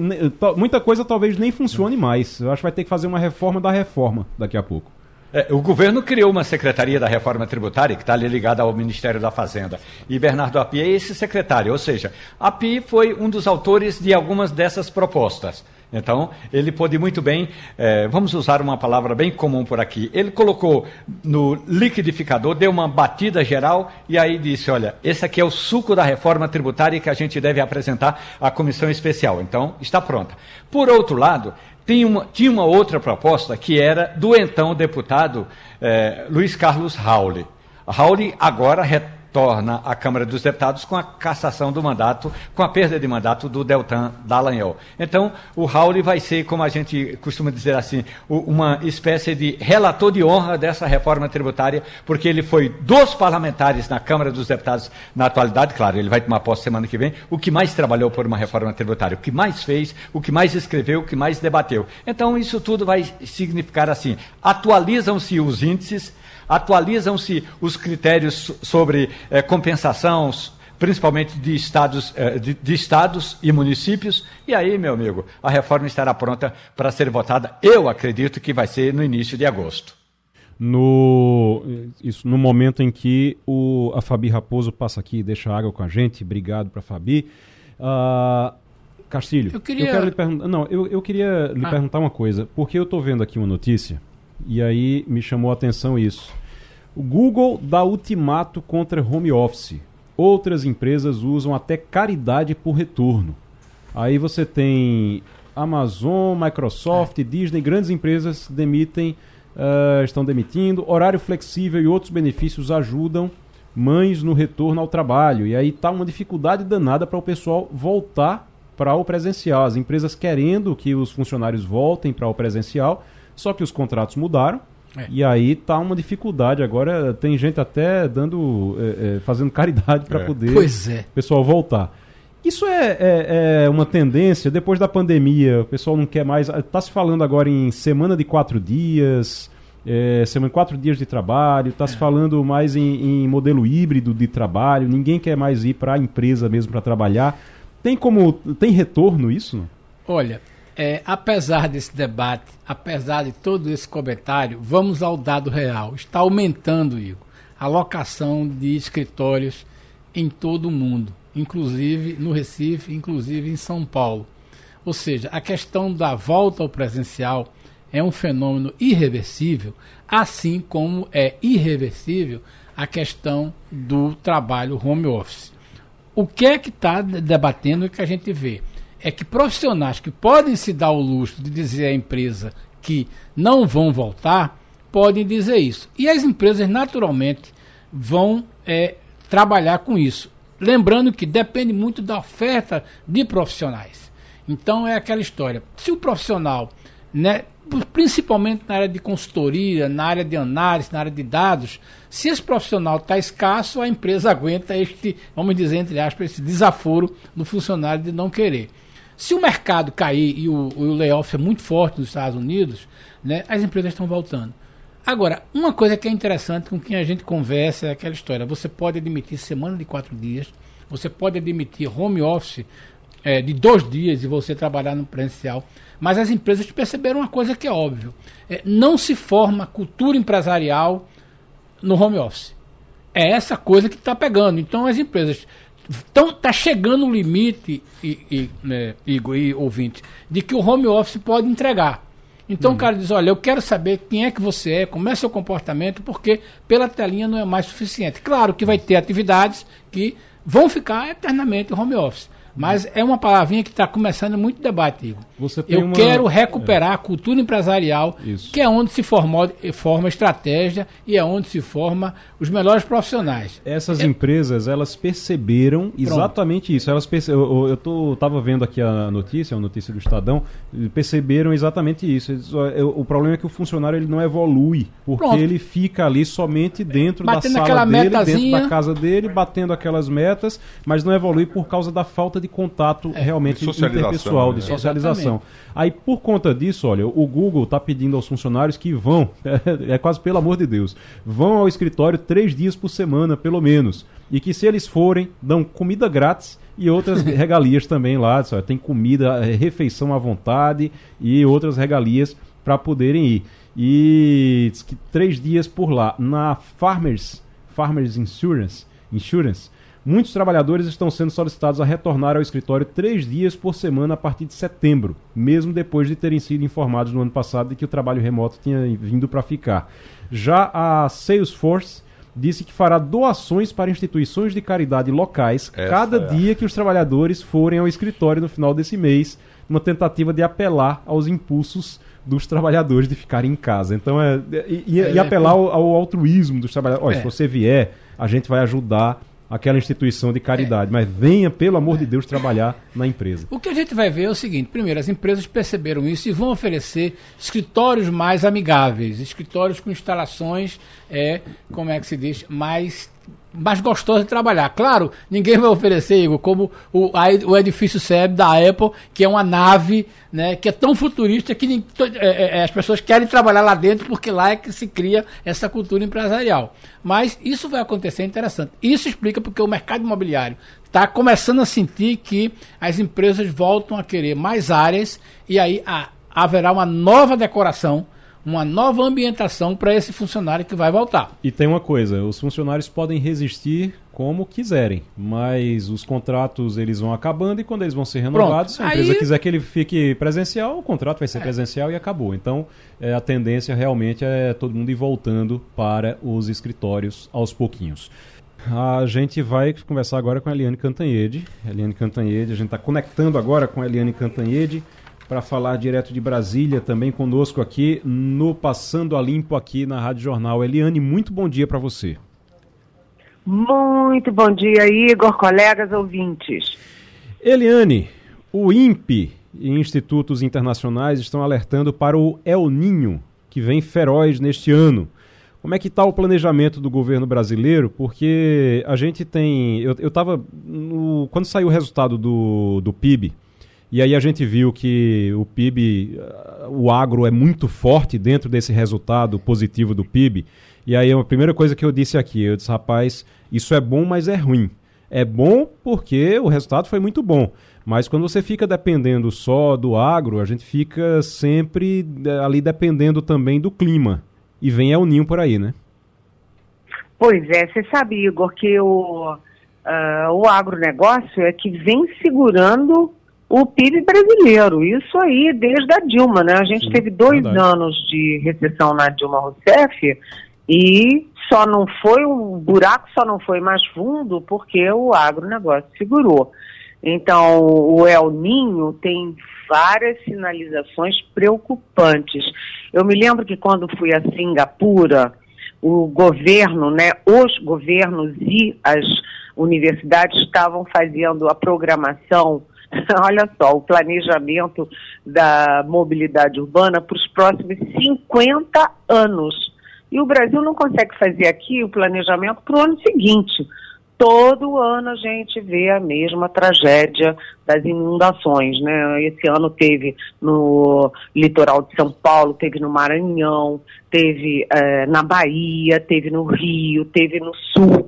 Muita coisa talvez nem funcione mais. Eu acho que vai ter que fazer uma reforma da reforma daqui a pouco. É, o governo criou uma secretaria da reforma tributária que está ali ligada ao Ministério da Fazenda. E Bernardo Api é esse secretário. Ou seja, Api foi um dos autores de algumas dessas propostas. Então, ele pôde muito bem, é, vamos usar uma palavra bem comum por aqui, ele colocou no liquidificador, deu uma batida geral e aí disse: olha, esse aqui é o suco da reforma tributária que a gente deve apresentar à comissão especial. Então, está pronta. Por outro lado, tinha uma, tinha uma outra proposta que era do então deputado é, Luiz Carlos Rauli. Rauli agora torna a Câmara dos Deputados com a cassação do mandato, com a perda de mandato do Deltan Dallagnol. Então, o Raul vai ser, como a gente costuma dizer assim, uma espécie de relator de honra dessa reforma tributária, porque ele foi dos parlamentares na Câmara dos Deputados na atualidade, claro, ele vai tomar posse semana que vem, o que mais trabalhou por uma reforma tributária, o que mais fez, o que mais escreveu, o que mais debateu. Então, isso tudo vai significar assim: atualizam-se os índices atualizam-se os critérios sobre eh, compensação, principalmente de estados, eh, de, de, estados e municípios. E aí, meu amigo, a reforma estará pronta para ser votada. Eu acredito que vai ser no início de agosto. No, isso, no momento em que o, a Fabi Raposo passa aqui e deixa água com a gente, obrigado para a Fabi. Uh, Castilho, eu, queria... eu quero lhe perguntar. Não, eu, eu queria lhe ah. perguntar uma coisa, porque eu estou vendo aqui uma notícia e aí me chamou a atenção isso. O Google dá ultimato contra home office. Outras empresas usam até caridade por retorno. Aí você tem Amazon, Microsoft, é. Disney, grandes empresas demitem uh, estão demitindo. Horário flexível e outros benefícios ajudam mães no retorno ao trabalho. E aí está uma dificuldade danada para o pessoal voltar para o presencial. As empresas querendo que os funcionários voltem para o presencial, só que os contratos mudaram. É. E aí tá uma dificuldade. Agora tem gente até dando, é, é, fazendo caridade para é. poder pois é. o pessoal voltar. Isso é, é, é, uma tendência. Depois da pandemia, o pessoal não quer mais. Está se falando agora em semana de quatro dias, é, semana quatro dias de trabalho. Está se falando mais em, em, modelo híbrido de trabalho. Ninguém quer mais ir para a empresa mesmo para trabalhar. Tem como tem retorno isso? Olha, é, apesar desse debate, apesar de todo esse comentário, vamos ao dado real. Está aumentando, Igor, a locação de escritórios em todo o mundo, inclusive no Recife, inclusive em São Paulo. Ou seja, a questão da volta ao presencial é um fenômeno irreversível, assim como é irreversível a questão do trabalho home office. O que é que está debatendo e que a gente vê? É que profissionais que podem se dar o luxo de dizer à empresa que não vão voltar, podem dizer isso. E as empresas, naturalmente, vão é, trabalhar com isso. Lembrando que depende muito da oferta de profissionais. Então é aquela história. Se o profissional, né, principalmente na área de consultoria, na área de análise, na área de dados, se esse profissional está escasso, a empresa aguenta este, vamos dizer, entre aspas, esse desaforo do funcionário de não querer. Se o mercado cair e o, o layoff é muito forte nos Estados Unidos, né, as empresas estão voltando. Agora, uma coisa que é interessante com quem a gente conversa é aquela história. Você pode admitir semana de quatro dias, você pode admitir home office é, de dois dias e você trabalhar no presencial. Mas as empresas perceberam uma coisa que é óbvio: é, não se forma cultura empresarial no home office. É essa coisa que está pegando. Então as empresas então tá chegando o limite, e, e, né, Igor e ouvinte, de que o home office pode entregar. Então uhum. o cara diz, olha, eu quero saber quem é que você é, como é seu comportamento, porque pela telinha não é mais suficiente. Claro que vai ter atividades que vão ficar eternamente home office. Mas é uma palavrinha que está começando muito debate, Igor. Eu uma... quero recuperar é. a cultura empresarial, Isso. que é onde se formou, forma estratégia e é onde se forma os melhores profissionais. Essas é... empresas, elas perceberam Pronto. exatamente isso. Elas perce... Eu estava vendo aqui a notícia, a notícia do Estadão, perceberam exatamente isso. O problema é que o funcionário ele não evolui, porque Pronto. ele fica ali somente dentro batendo da sala dele, metazinha. dentro da casa dele, batendo aquelas metas, mas não evolui por causa da falta de de contato é, realmente de interpessoal, de né? socialização. Exatamente. Aí, por conta disso, olha, o Google está pedindo aos funcionários que vão, é, é quase pelo amor de Deus, vão ao escritório três dias por semana, pelo menos. E que se eles forem, dão comida grátis e outras regalias também lá. Sabe? Tem comida, é, refeição à vontade e outras regalias para poderem ir. E três dias por lá. Na Farmers, Farmers Insurance, Insurance Muitos trabalhadores estão sendo solicitados a retornar ao escritório três dias por semana a partir de setembro, mesmo depois de terem sido informados no ano passado de que o trabalho remoto tinha vindo para ficar. Já a Salesforce disse que fará doações para instituições de caridade locais Essa cada é. dia que os trabalhadores forem ao escritório no final desse mês, numa tentativa de apelar aos impulsos dos trabalhadores de ficarem em casa. Então é e, e, é, e apelar ao, ao, altruísmo dos trabalhadores. Olha, é. se você vier, a gente vai ajudar aquela instituição de caridade, é. mas venha, pelo amor de Deus, trabalhar na empresa. O que a gente vai ver é o seguinte: primeiro, as empresas perceberam isso e vão oferecer escritórios mais amigáveis, escritórios com instalações, é, como é que se diz, mais mais gostoso de trabalhar. Claro, ninguém vai oferecer, Igor, como o, o edifício SEB da Apple, que é uma nave né, que é tão futurista que é, é, é, as pessoas querem trabalhar lá dentro porque lá é que se cria essa cultura empresarial. Mas isso vai acontecer interessante. Isso explica porque o mercado imobiliário está começando a sentir que as empresas voltam a querer mais áreas e aí ah, haverá uma nova decoração uma nova ambientação para esse funcionário que vai voltar. E tem uma coisa, os funcionários podem resistir como quiserem, mas os contratos eles vão acabando e quando eles vão ser renovados, Pronto. se a empresa Aí... quiser que ele fique presencial, o contrato vai ser é. presencial e acabou. Então, é, a tendência realmente é todo mundo ir voltando para os escritórios aos pouquinhos. A gente vai conversar agora com a Eliane Cantanhede. Eliane Cantanhede, a gente está conectando agora com a Eliane Cantanhede para falar direto de Brasília, também conosco aqui no Passando a Limpo aqui na Rádio Jornal. Eliane, muito bom dia para você. Muito bom dia, Igor, colegas ouvintes. Eliane, o INPE e institutos internacionais estão alertando para o El Ninho, que vem feroz neste ano. Como é que está o planejamento do governo brasileiro? Porque a gente tem. Eu estava. Quando saiu o resultado do, do PIB, e aí a gente viu que o PIB, o agro é muito forte dentro desse resultado positivo do PIB. E aí a primeira coisa que eu disse aqui, eu disse, rapaz, isso é bom, mas é ruim. É bom porque o resultado foi muito bom. Mas quando você fica dependendo só do agro, a gente fica sempre eh, ali dependendo também do clima. E vem El Ninho por aí, né? Pois é, você sabe, Igor, que o, uh, o agronegócio é que vem segurando o PIB brasileiro. Isso aí desde a Dilma, né? A gente Sim, teve dois verdade. anos de recessão na Dilma Rousseff e só não foi, o buraco só não foi mais fundo porque o agronegócio segurou. Então, o El Ninho tem várias sinalizações preocupantes. Eu me lembro que quando fui a Singapura, o governo, né, os governos e as universidades estavam fazendo a programação, olha só, o planejamento da mobilidade urbana para os próximos 50 anos. E o Brasil não consegue fazer aqui o planejamento para o ano seguinte todo ano a gente vê a mesma tragédia das inundações, né? Esse ano teve no litoral de São Paulo, teve no Maranhão, teve é, na Bahia, teve no Rio, teve no Sul,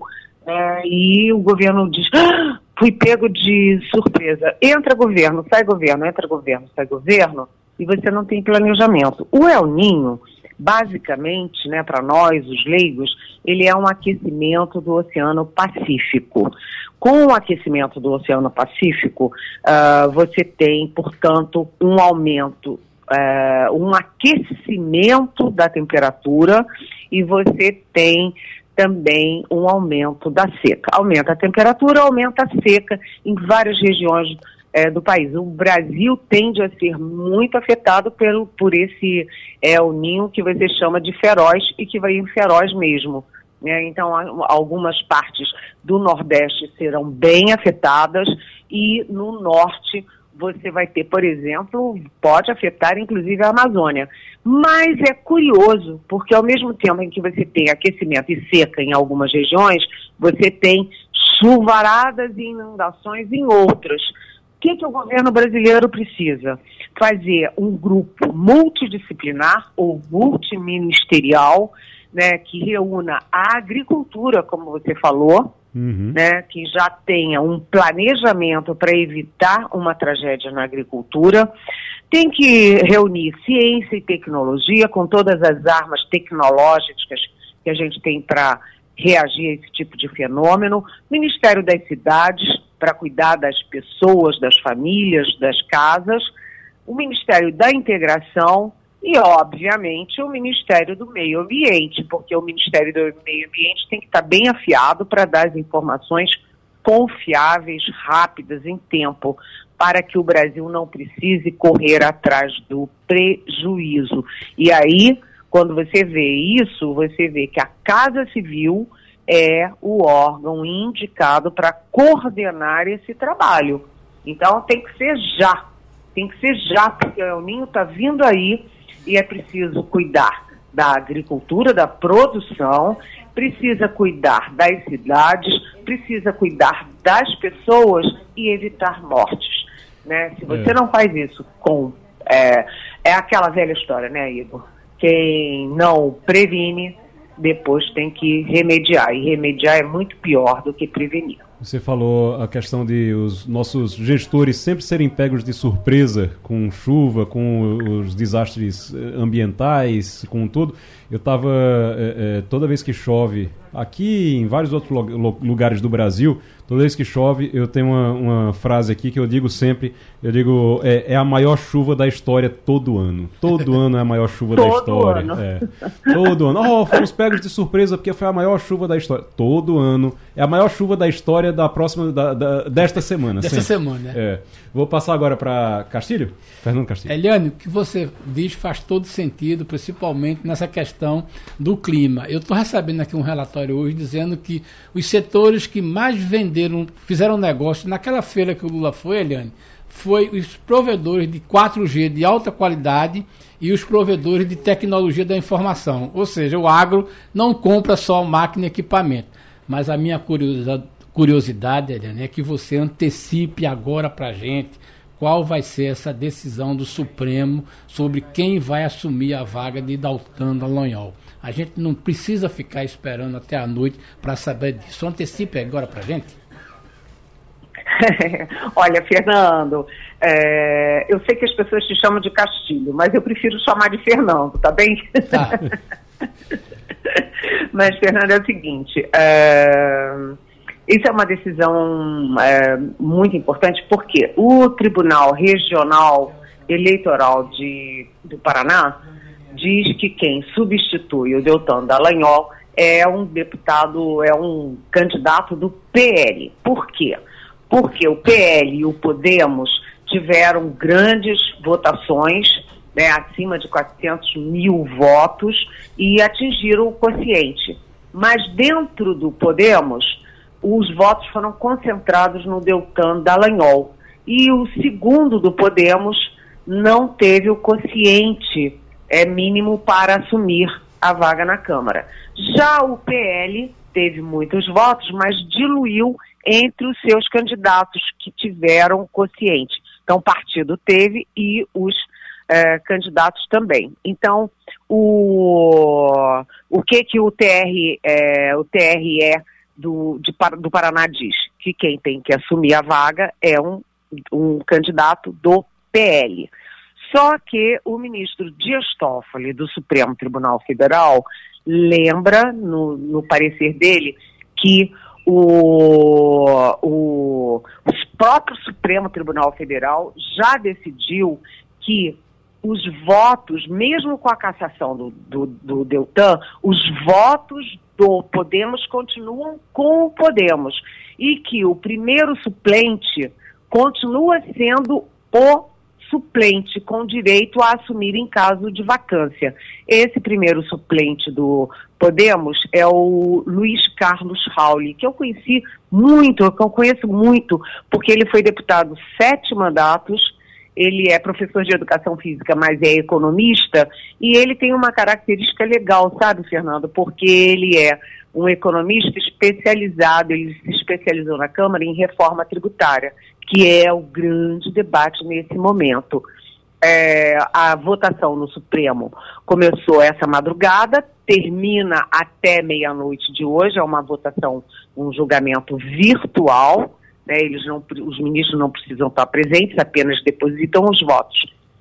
né? e o governo diz, ah, fui pego de surpresa. Entra governo, sai governo, entra governo, sai governo, e você não tem planejamento. O El Ninho basicamente, né, para nós, os leigos, ele é um aquecimento do Oceano Pacífico. Com o aquecimento do Oceano Pacífico, uh, você tem, portanto, um aumento, uh, um aquecimento da temperatura e você tem também um aumento da seca. Aumenta a temperatura, aumenta a seca em várias regiões é, do país. O Brasil tende a ser muito afetado pelo, por esse é, o ninho que você chama de feroz e que vai em feroz mesmo. Né? Então, algumas partes do Nordeste serão bem afetadas e no Norte você vai ter, por exemplo, pode afetar inclusive a Amazônia. Mas é curioso, porque ao mesmo tempo em que você tem aquecimento e seca em algumas regiões, você tem chuvaradas e inundações em outras. O que, que o governo brasileiro precisa? Fazer um grupo multidisciplinar ou multiministerial, né, que reúna a agricultura, como você falou, uhum. né, que já tenha um planejamento para evitar uma tragédia na agricultura. Tem que reunir ciência e tecnologia com todas as armas tecnológicas que a gente tem para reagir a esse tipo de fenômeno. Ministério das Cidades, para cuidar das pessoas, das famílias, das casas, o Ministério da Integração e, obviamente, o Ministério do Meio Ambiente, porque o Ministério do Meio Ambiente tem que estar bem afiado para dar as informações confiáveis, rápidas, em tempo, para que o Brasil não precise correr atrás do prejuízo. E aí, quando você vê isso, você vê que a Casa Civil é o órgão indicado para coordenar esse trabalho. Então tem que ser já, tem que ser já, porque o Ninho está vindo aí e é preciso cuidar da agricultura, da produção, precisa cuidar das cidades, precisa cuidar das pessoas e evitar mortes. Né? Se você é. não faz isso com. É, é aquela velha história, né, Igor? Quem não previne depois tem que remediar. E remediar é muito pior do que prevenir. Você falou a questão de os nossos gestores sempre serem pegos de surpresa com chuva, com os desastres eh, ambientais, com tudo. Eu estava, é, é, toda vez que chove, aqui em vários outros lugares do Brasil, toda vez que chove, eu tenho uma, uma frase aqui que eu digo sempre, eu digo, é, é, a maior chuva da história todo ano. Todo ano é a maior chuva da história. Ano. É. Todo ano. Oh, fomos pegos de surpresa porque foi a maior chuva da história. Todo ano. É a maior chuva da história história da próxima, da, da- desta semana. Sempre. semana, É. Vou passar agora para Castilho. Fernando Castilho. Eliane, o que você diz faz todo sentido, principalmente nessa questão do clima. Eu estou recebendo aqui um relatório hoje dizendo que os setores que mais venderam, fizeram negócio naquela feira que o Lula foi, Eliane, foi os provedores de 4G de alta qualidade e os provedores de tecnologia da informação. Ou seja, o agro não compra só máquina e equipamento. Mas a minha curiosidade, curiosidade Eliane, é que você antecipe agora para a gente qual vai ser essa decisão do Supremo sobre quem vai assumir a vaga de Daltan Dallagnol. A gente não precisa ficar esperando até a noite para saber disso. Antecipe agora para a gente. Olha, Fernando, é, eu sei que as pessoas te chamam de Castilho, mas eu prefiro chamar de Fernando, tá bem? Tá. mas, Fernando, é o seguinte: é, isso é uma decisão é, muito importante, porque o Tribunal Regional Eleitoral de, do Paraná diz que quem substitui o Deltan Dallagnol é um deputado, é um candidato do PL. Por quê? Porque o PL e o Podemos tiveram grandes votações, né, acima de 400 mil votos, e atingiram o quociente. Mas dentro do Podemos, os votos foram concentrados no Deltan Dallagnol. E o segundo do Podemos não teve o quociente é, mínimo para assumir a vaga na Câmara. Já o PL teve muitos votos, mas diluiu entre os seus candidatos que tiveram quociente. Então, o partido teve e os eh, candidatos também. Então, o, o que que o, TR, eh, o TRE do, de, do Paraná diz? Que quem tem que assumir a vaga é um, um candidato do PL. Só que o ministro Dias Toffoli, do Supremo Tribunal Federal, lembra, no, no parecer dele, que o, o, o próprio Supremo Tribunal Federal já decidiu que os votos, mesmo com a cassação do, do, do Deltan, os votos do Podemos continuam com o Podemos. E que o primeiro suplente continua sendo o suplente com direito a assumir em caso de vacância. Esse primeiro suplente do Podemos é o Luiz Carlos Rauli, que eu conheci muito, que eu conheço muito, porque ele foi deputado sete mandatos, ele é professor de educação física, mas é economista, e ele tem uma característica legal, sabe, Fernando? Porque ele é um economista especializado, ele se especializou na Câmara em reforma tributária, que é o grande debate nesse momento. É, a votação no Supremo começou essa madrugada, termina até meia-noite de hoje, é uma votação, um julgamento virtual, né, eles não, os ministros não precisam estar presentes, apenas depositam os votos.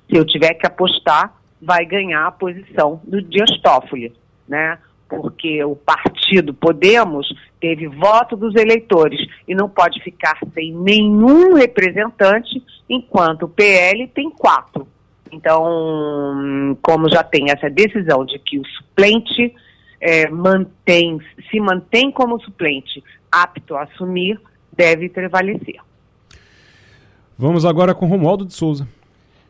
Se eu tiver que apostar, vai ganhar a posição do Dias Toffoli, né? Porque o partido Podemos teve voto dos eleitores e não pode ficar sem nenhum representante, enquanto o PL tem quatro. Então, como já tem essa decisão de que o suplente eh, mantém, se mantém como suplente apto a assumir, deve prevalecer. Vamos agora com Romualdo de Souza.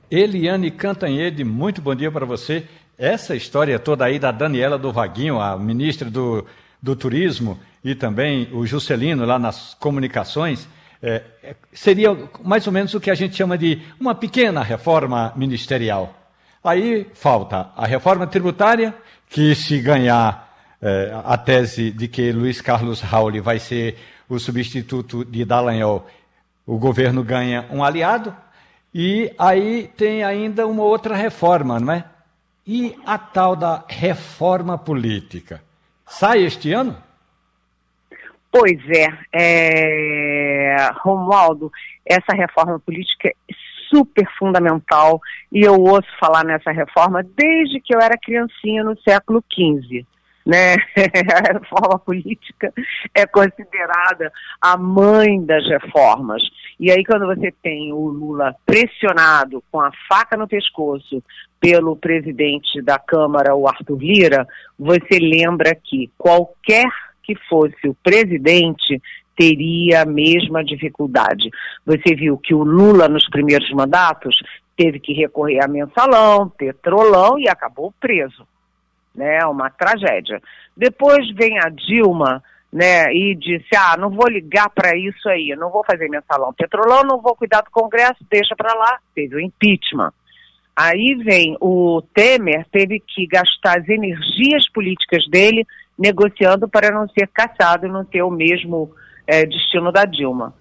Eliane Cantanhede, muito bom dia para você. Essa história toda aí da Daniela do Vaguinho, a ministra do, do Turismo, e também o Juscelino lá nas comunicações, é, é, seria mais ou menos o que a gente chama de uma pequena reforma ministerial. Aí falta a reforma tributária, que se ganhar é, a tese de que Luiz Carlos Rauli vai ser o substituto de Dallagnol, o governo ganha um aliado, e aí tem ainda uma outra reforma, não é? E a tal da reforma política? Sai este ano? Pois é, é, Romualdo, essa reforma política é super fundamental e eu ouço falar nessa reforma desde que eu era criancinha no século XV. Né? A reforma política é considerada a mãe das reformas. E aí, quando você tem o Lula pressionado com a faca no pescoço pelo presidente da Câmara, o Arthur Lira, você lembra que qualquer que fosse o presidente teria a mesma dificuldade. Você viu que o Lula, nos primeiros mandatos, teve que recorrer a mensalão, petrolão e acabou preso. Né? Uma tragédia. Depois vem a Dilma né, e disse: ah, não vou ligar para isso aí, não vou fazer mensalão petrolão, não vou cuidar do Congresso, deixa para lá. Teve o impeachment. Aí vem o Temer, teve que gastar as energias políticas dele negociando para não ser caçado e não ter o mesmo é, destino da Dilma.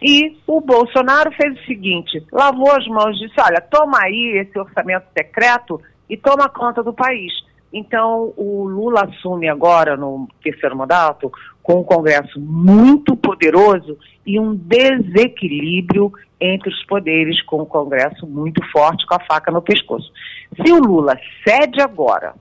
E o Bolsonaro fez o seguinte: lavou as mãos, disse: olha, toma aí esse orçamento secreto e toma conta do país. Então, o Lula assume agora, no terceiro mandato, com um Congresso muito poderoso e um desequilíbrio entre os poderes, com um Congresso muito forte, com a faca no pescoço. Se o Lula cede agora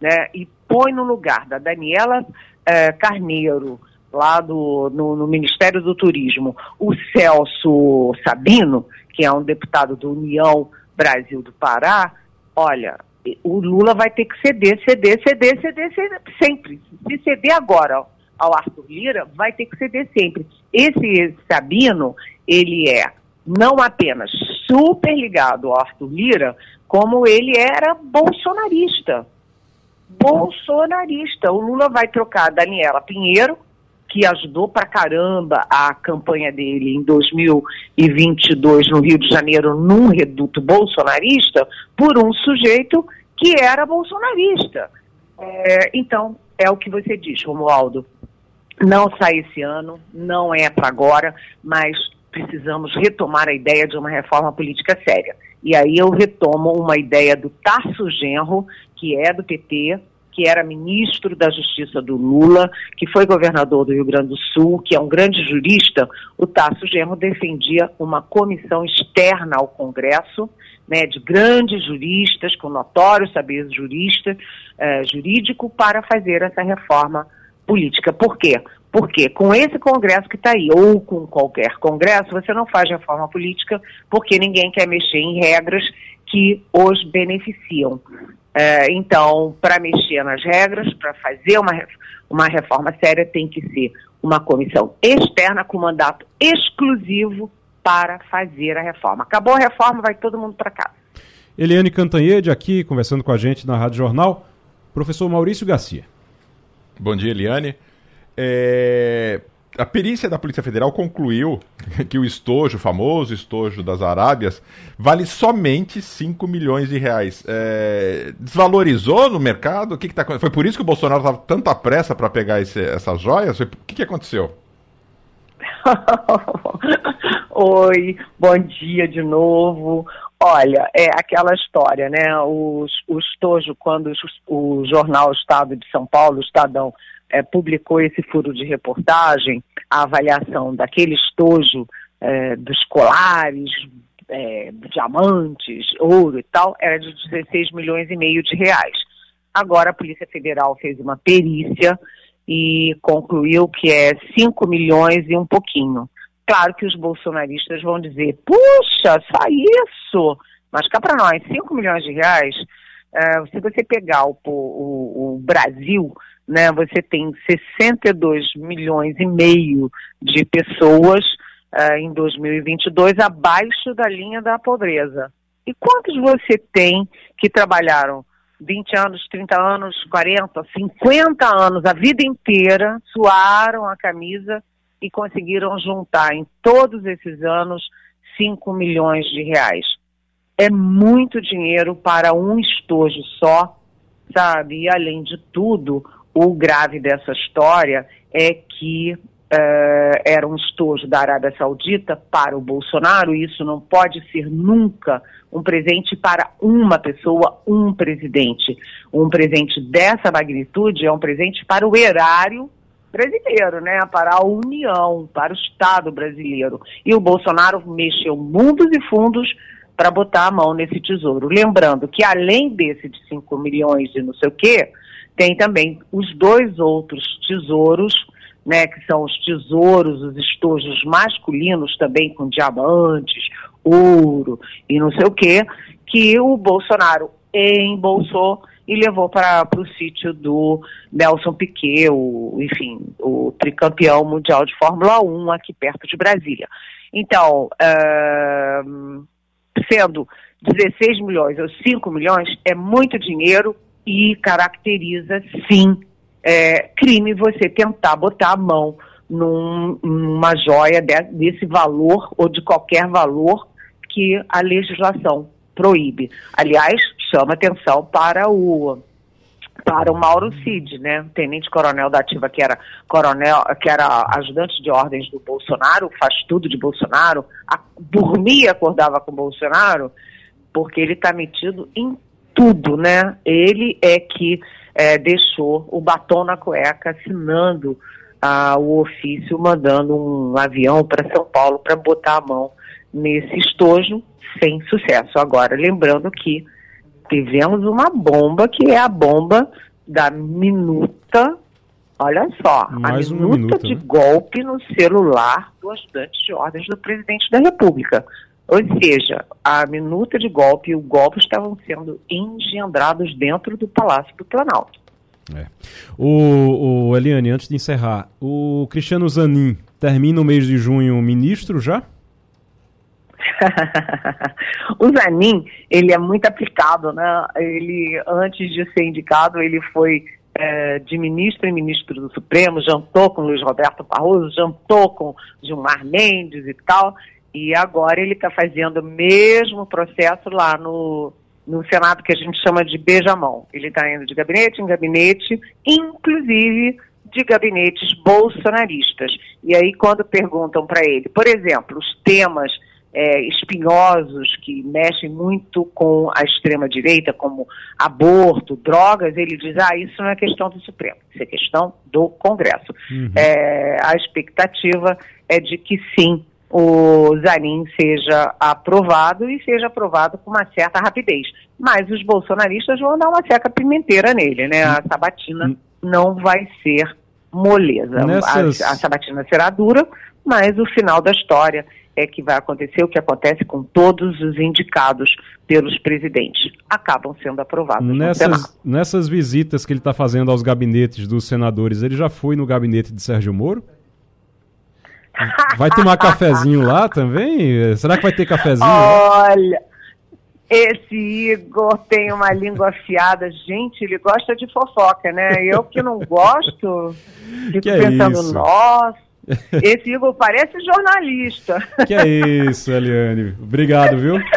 né, e põe no lugar da Daniela eh, Carneiro, lá do, no, no, Ministério do Turismo, o Celso Sabino, que é um deputado do União Brasil do Pará, olha, o Lula vai ter que ceder, ceder, ceder, ceder, ceder sempre. Se ceder agora ao Arthur Lira, vai ter que ceder sempre. Esse Sabino, ele é não apenas super ligado ao Arthur Lira, como ele era bolsonarista. Bolsonarista. O Lula vai trocar Daniela Pinheiro, que ajudou pra caramba a campanha dele em 2022 no Rio de Janeiro num reduto bolsonarista, por um sujeito que era bolsonarista. É, então, é o que você diz, Romualdo. Não sai esse ano, não é para agora, mas precisamos retomar a ideia de uma reforma política séria. E aí eu retomo uma ideia do Tarso Genro, que é do PT, que era ministro da Justiça do Lula, que foi governador do Rio Grande do Sul, que é um grande jurista, o Tarso Genro defendia uma comissão externa ao Congresso, né, de grandes juristas, com notório saber jurista, eh, jurídico, para fazer essa reforma política. Por quê? Porque com esse Congresso que está aí, ou com qualquer Congresso, você não faz reforma política porque ninguém quer mexer em regras que os beneficiam. É, então, para mexer nas regras, para fazer uma, uma reforma séria, tem que ser uma comissão externa com mandato exclusivo para fazer a reforma. Acabou a reforma, vai todo mundo para casa. Eliane Cantanhede aqui, conversando com a gente na Rádio Jornal. Professor Maurício Garcia. Bom dia, Eliane. É... A perícia da Polícia Federal concluiu que o estojo, o famoso estojo das Arábias, vale somente 5 milhões de reais. É... Desvalorizou no mercado? O que, que tá... Foi por isso que o Bolsonaro estava tanta pressa para pegar esse, essas joias? O que, que aconteceu? Oi, bom dia de novo. Olha, é aquela história, né? O, o estojo, quando o jornal Estado de São Paulo, o Estadão, é, publicou esse furo de reportagem, a avaliação daquele estojo é, dos colares, é, diamantes, ouro e tal, era de 16 milhões e meio de reais. Agora a Polícia Federal fez uma perícia e concluiu que é 5 milhões e um pouquinho. Claro que os bolsonaristas vão dizer, puxa, só isso! Mas cá para nós, 5 milhões de reais, uh, se você pegar o, o, o, Brasil, né, você tem 62 milhões e meio de pessoas uh, em 2022 abaixo da linha da pobreza. E quantos você tem que trabalharam 20 anos, 30 anos, 40, 50 anos, a vida inteira, suaram a camisa e conseguiram juntar em todos esses anos 5 milhões de reais. É muito dinheiro para um estojo só, sabe? E além de tudo, o grave dessa história é que uh, era um estojo da Arábia Saudita para o Bolsonaro, e isso não pode ser nunca um presente para uma pessoa, um presidente. Um presente dessa magnitude é um presente para o erário brasileiro, né? Para a União, para o Estado brasileiro. E o Bolsonaro mexeu mundos e fundos para botar a mão nesse tesouro. Lembrando que além desse de 5 milhões e não sei o quê, tem também os dois outros tesouros, né, que são os tesouros, os estojos masculinos também com diamantes, ouro e não sei o quê, que o Bolsonaro embolsou e levou para o sítio do Nelson Piquet, o, enfim, o tricampeão mundial de Fórmula 1 aqui perto de Brasília. Então, uh, sendo 16 milhões ou 5 milhões, é muito dinheiro e caracteriza, sim, é, crime você tentar botar a mão num, numa joia de, desse valor ou de qualquer valor que a legislação proíbe. Aliás, chama atenção para o para o Mauro Cid, né, tenente coronel da ativa que era coronel, que era ajudante de ordens do Bolsonaro, faz tudo de Bolsonaro, a, dormia, acordava com Bolsonaro, porque ele está metido em tudo, né? Ele é que é, deixou o batom na cueca, assinando ah, o ofício, mandando um avião para São Paulo para botar a mão nesse estojo sem sucesso. Agora, lembrando que tivemos uma bomba que é a bomba da minuta, olha só, Mais a minuta, minuta de né? golpe no celular do ajudante de ordens do presidente da República. Ou seja, a minuta de golpe e o golpe estavam sendo engendrados dentro do Palácio do Planalto. É. O, o Eliane, antes de encerrar, o Cristiano Zanin termina o mês de junho ministro já? o Zanin, ele é muito aplicado, né? Ele, antes de ser indicado, ele foi é, de ministro em ministro do Supremo, jantou com Luiz Roberto Barroso, jantou com Gilmar Mendes e tal, e agora ele está fazendo o mesmo processo lá no, no Senado, que a gente chama de beijamão. Ele está indo de gabinete em gabinete, inclusive de gabinetes bolsonaristas. E aí, quando perguntam para ele, por exemplo, os temas é, espinhosos que mexem muito com a extrema-direita, como aborto, drogas, ele diz: ah, isso não é questão do Supremo, isso é questão do Congresso. Uhum. É, a expectativa é de que sim, o Zanin seja aprovado e seja aprovado com uma certa rapidez. Mas os bolsonaristas vão dar uma certa pimenteira nele, né? A sabatina não vai ser moleza. Nessas... A, a sabatina será dura, mas o final da história é que vai acontecer o que acontece com todos os indicados pelos presidentes. Acabam sendo aprovados. Nessas, nessas visitas que ele está fazendo aos gabinetes dos senadores, ele já foi no gabinete de Sérgio Moro? Vai tomar cafezinho lá também? Será que vai ter cafezinho? Olha, esse Igor tem uma língua afiada. Gente, ele gosta de fofoca, né? Eu que não gosto, fico que é pensando, é nossa, esse Igor parece jornalista. Que é isso, Eliane. Obrigado, viu?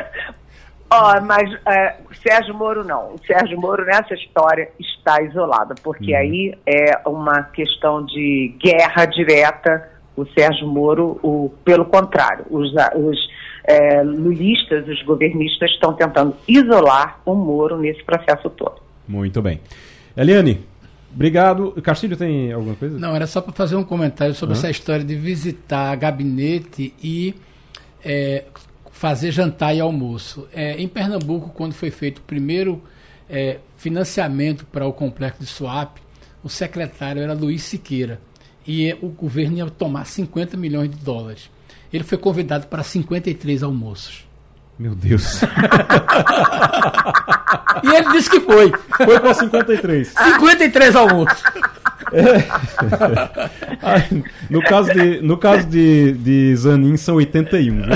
Ó, oh, mas é, Sérgio Moro não. O Sérgio Moro nessa história está isolado, porque uhum. aí é uma questão de guerra direta o Sérgio Moro, o, pelo contrário, os, os é, lulistas, os governistas estão tentando isolar o Moro nesse processo todo. Muito bem. Eliane, obrigado. Castilho tem alguma coisa? Não, era só para fazer um comentário sobre essa história de visitar gabinete e é, fazer jantar e almoço. É, em Pernambuco, quando foi feito o primeiro é, financiamento para o complexo de Suape, o secretário era Luiz Siqueira e o governo ia tomar 50 milhões de dólares. Ele foi convidado para 53 almoços. Meu Deus. e ele disse que foi. Foi para 53. 53 almoços. É. no caso de, no caso de, de Zanin são 81. Viu?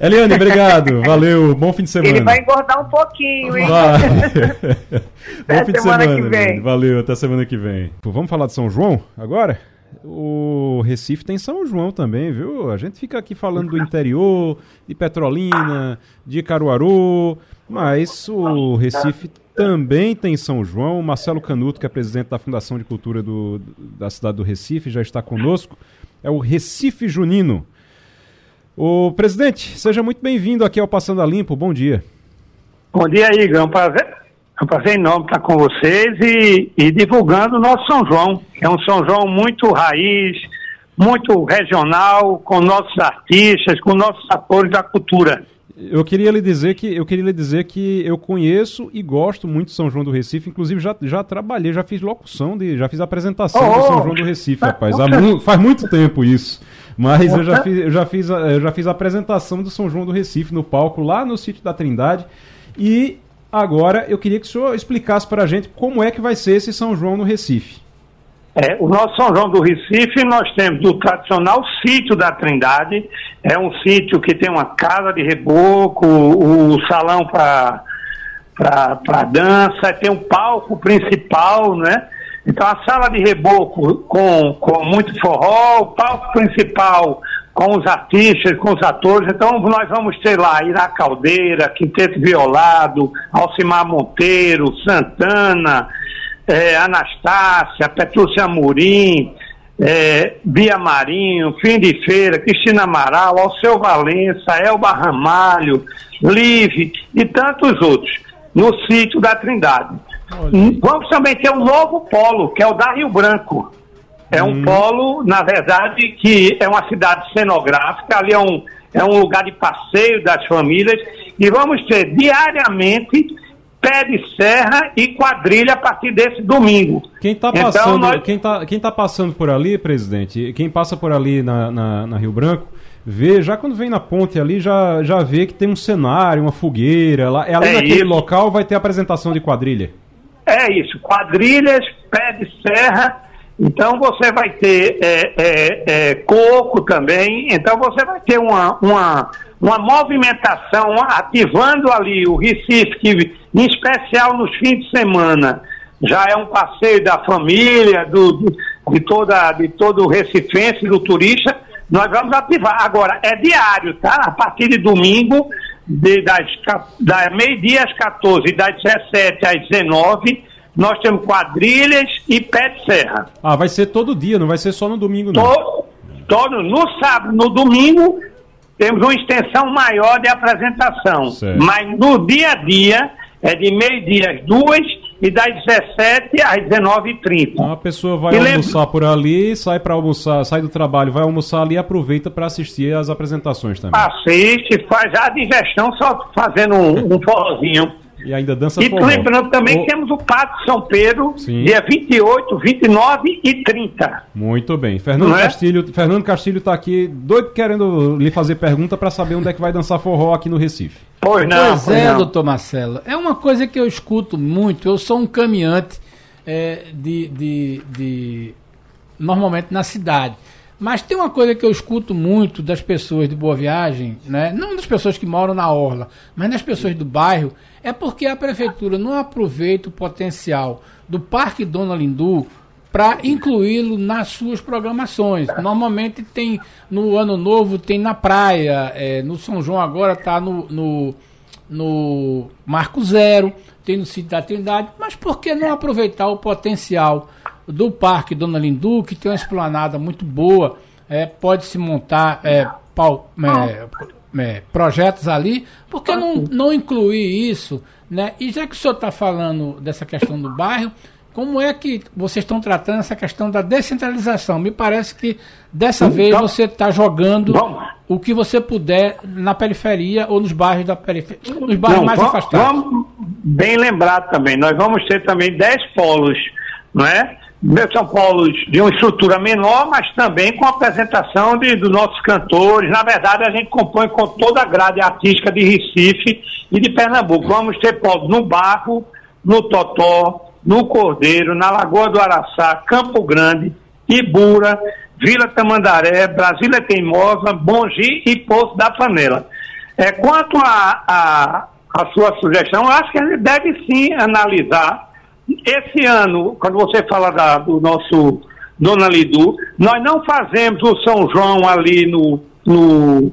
Eliane, obrigado. Valeu. Bom fim de semana. Ele vai engordar um pouquinho, hein? Bom fim de semana. Que vem. Valeu, até semana que vem. Vamos falar de São João agora? O Recife tem São João também, viu? A gente fica aqui falando do interior, de Petrolina, de Caruaru, mas o Recife também tem São João. Marcelo Canuto, que é presidente da Fundação de Cultura do, da cidade do Recife, já está conosco. É o Recife Junino. O presidente, seja muito bem-vindo aqui ao Passando a Limpo. Bom dia. Bom dia, Igor. É um prazer, é um prazer enorme estar com vocês e, e divulgando o nosso São João. É um São João muito raiz, muito regional, com nossos artistas, com nossos atores da cultura. Eu queria lhe dizer que eu queria lhe dizer que eu conheço e gosto muito de São João do Recife, inclusive já, já trabalhei, já fiz locução de, já fiz apresentação oh, do São João do Recife, rapaz. Mu faz muito tempo isso. Mas eu já fiz, eu já fiz, eu já fiz a apresentação do São João do Recife no palco lá no sítio da Trindade e Agora, eu queria que o senhor explicasse para a gente como é que vai ser esse São João no Recife. É, o nosso São João do Recife, nós temos o tradicional sítio da Trindade. É um sítio que tem uma casa de reboco, o salão para dança, tem o palco principal, né? Então a sala de reboco com, com muito forró, o palco principal com os artistas, com os atores. Então nós vamos ter lá Ira Caldeira, Quinteto Violado, Alcimar Monteiro, Santana, é, Anastácia, Petrúcia Amorim, é, Bia Marinho, Fim de Feira, Cristina Amaral, Alceu Valença, Elba Ramalho, Live e tantos outros, no sítio da Trindade. Olha. Vamos também ter um novo polo, que é o da Rio Branco. É um hum. polo, na verdade, que é uma cidade cenográfica, ali é um, é um lugar de passeio das famílias, e vamos ter diariamente pé de serra e quadrilha a partir desse domingo. Quem está então, passando, então, nós... quem tá, quem tá passando por ali, presidente, quem passa por ali na, na, na, Rio Branco, vê, já quando vem na ponte ali, já, já vê que tem um cenário, uma fogueira. Lá, é ali é naquele isso. local vai ter apresentação de quadrilha. É isso, quadrilhas, pé de serra. Então você vai ter é, é, é, coco também. Então você vai ter uma, uma, uma movimentação ativando ali o Recife, que em especial nos fins de semana já é um passeio da família, do, do de, toda, de todo o recifense, do turista. Nós vamos ativar. Agora, é diário, tá? A partir de domingo, de, das, da meio-dia às 14, das 17 às 19, nós temos quadrilhas e pé de serra. Ah, vai ser todo dia, não vai ser só no domingo, não. Todo, todo no sábado, no domingo, temos uma extensão maior de apresentação. Certo. Mas no dia a dia, é de meio-dia às duas e das 17 às 19h30. Então a pessoa vai e almoçar lembra... por ali, sai para almoçar, sai do trabalho, vai almoçar ali e aproveita para assistir as apresentações também. Assiste, faz a digestão só fazendo um, um forrozinho. E ainda dança E forró. lembrando também o... que temos o Pátio São Pedro, Sim. dia 28, 29 e 30. Muito bem. Fernando é? Castilho, Fernando Castilho está aqui doido querendo lhe fazer pergunta para saber onde é que vai dançar forró aqui no Recife. Pois não. Pois é, não. doutor Marcelo. É uma coisa que eu escuto muito. Eu sou um caminhante é, de, de, de. Normalmente na cidade. Mas tem uma coisa que eu escuto muito das pessoas de Boa Viagem, né? não das pessoas que moram na Orla, mas das pessoas do bairro, é porque a prefeitura não aproveita o potencial do Parque Dona Lindu para incluí-lo nas suas programações. Normalmente tem no Ano Novo, tem na praia, é, no São João agora está no, no, no Marco Zero, tem no Sítio da Trindade, mas por que não aproveitar o potencial do Parque Dona Lindu, que tem uma esplanada muito boa, é, pode se montar é, pau, é, é, projetos ali, por que não, não incluir isso? Né? E já que o senhor está falando dessa questão do bairro, como é que vocês estão tratando essa questão da descentralização? Me parece que dessa então, vez você está jogando vamos. o que você puder na periferia ou nos bairros da periferia, nos bairros não, mais vamos, afastados. Vamos bem lembrar também, nós vamos ter também 10 polos, não é? São Paulo de uma estrutura menor, mas também com a apresentação de, dos nossos cantores. Na verdade, a gente compõe com toda a grade artística de Recife e de Pernambuco. Vamos ter polos no Barro, no Totó, no Cordeiro, na Lagoa do Araçá, Campo Grande, Ibura, Vila Tamandaré, Brasília Teimosa, Bongi e Poço da Panela. É, quanto a, a, a sua sugestão, eu acho que a gente deve sim analisar esse ano, quando você fala da, do nosso Dona Lidu, nós não fazemos o São João ali no, no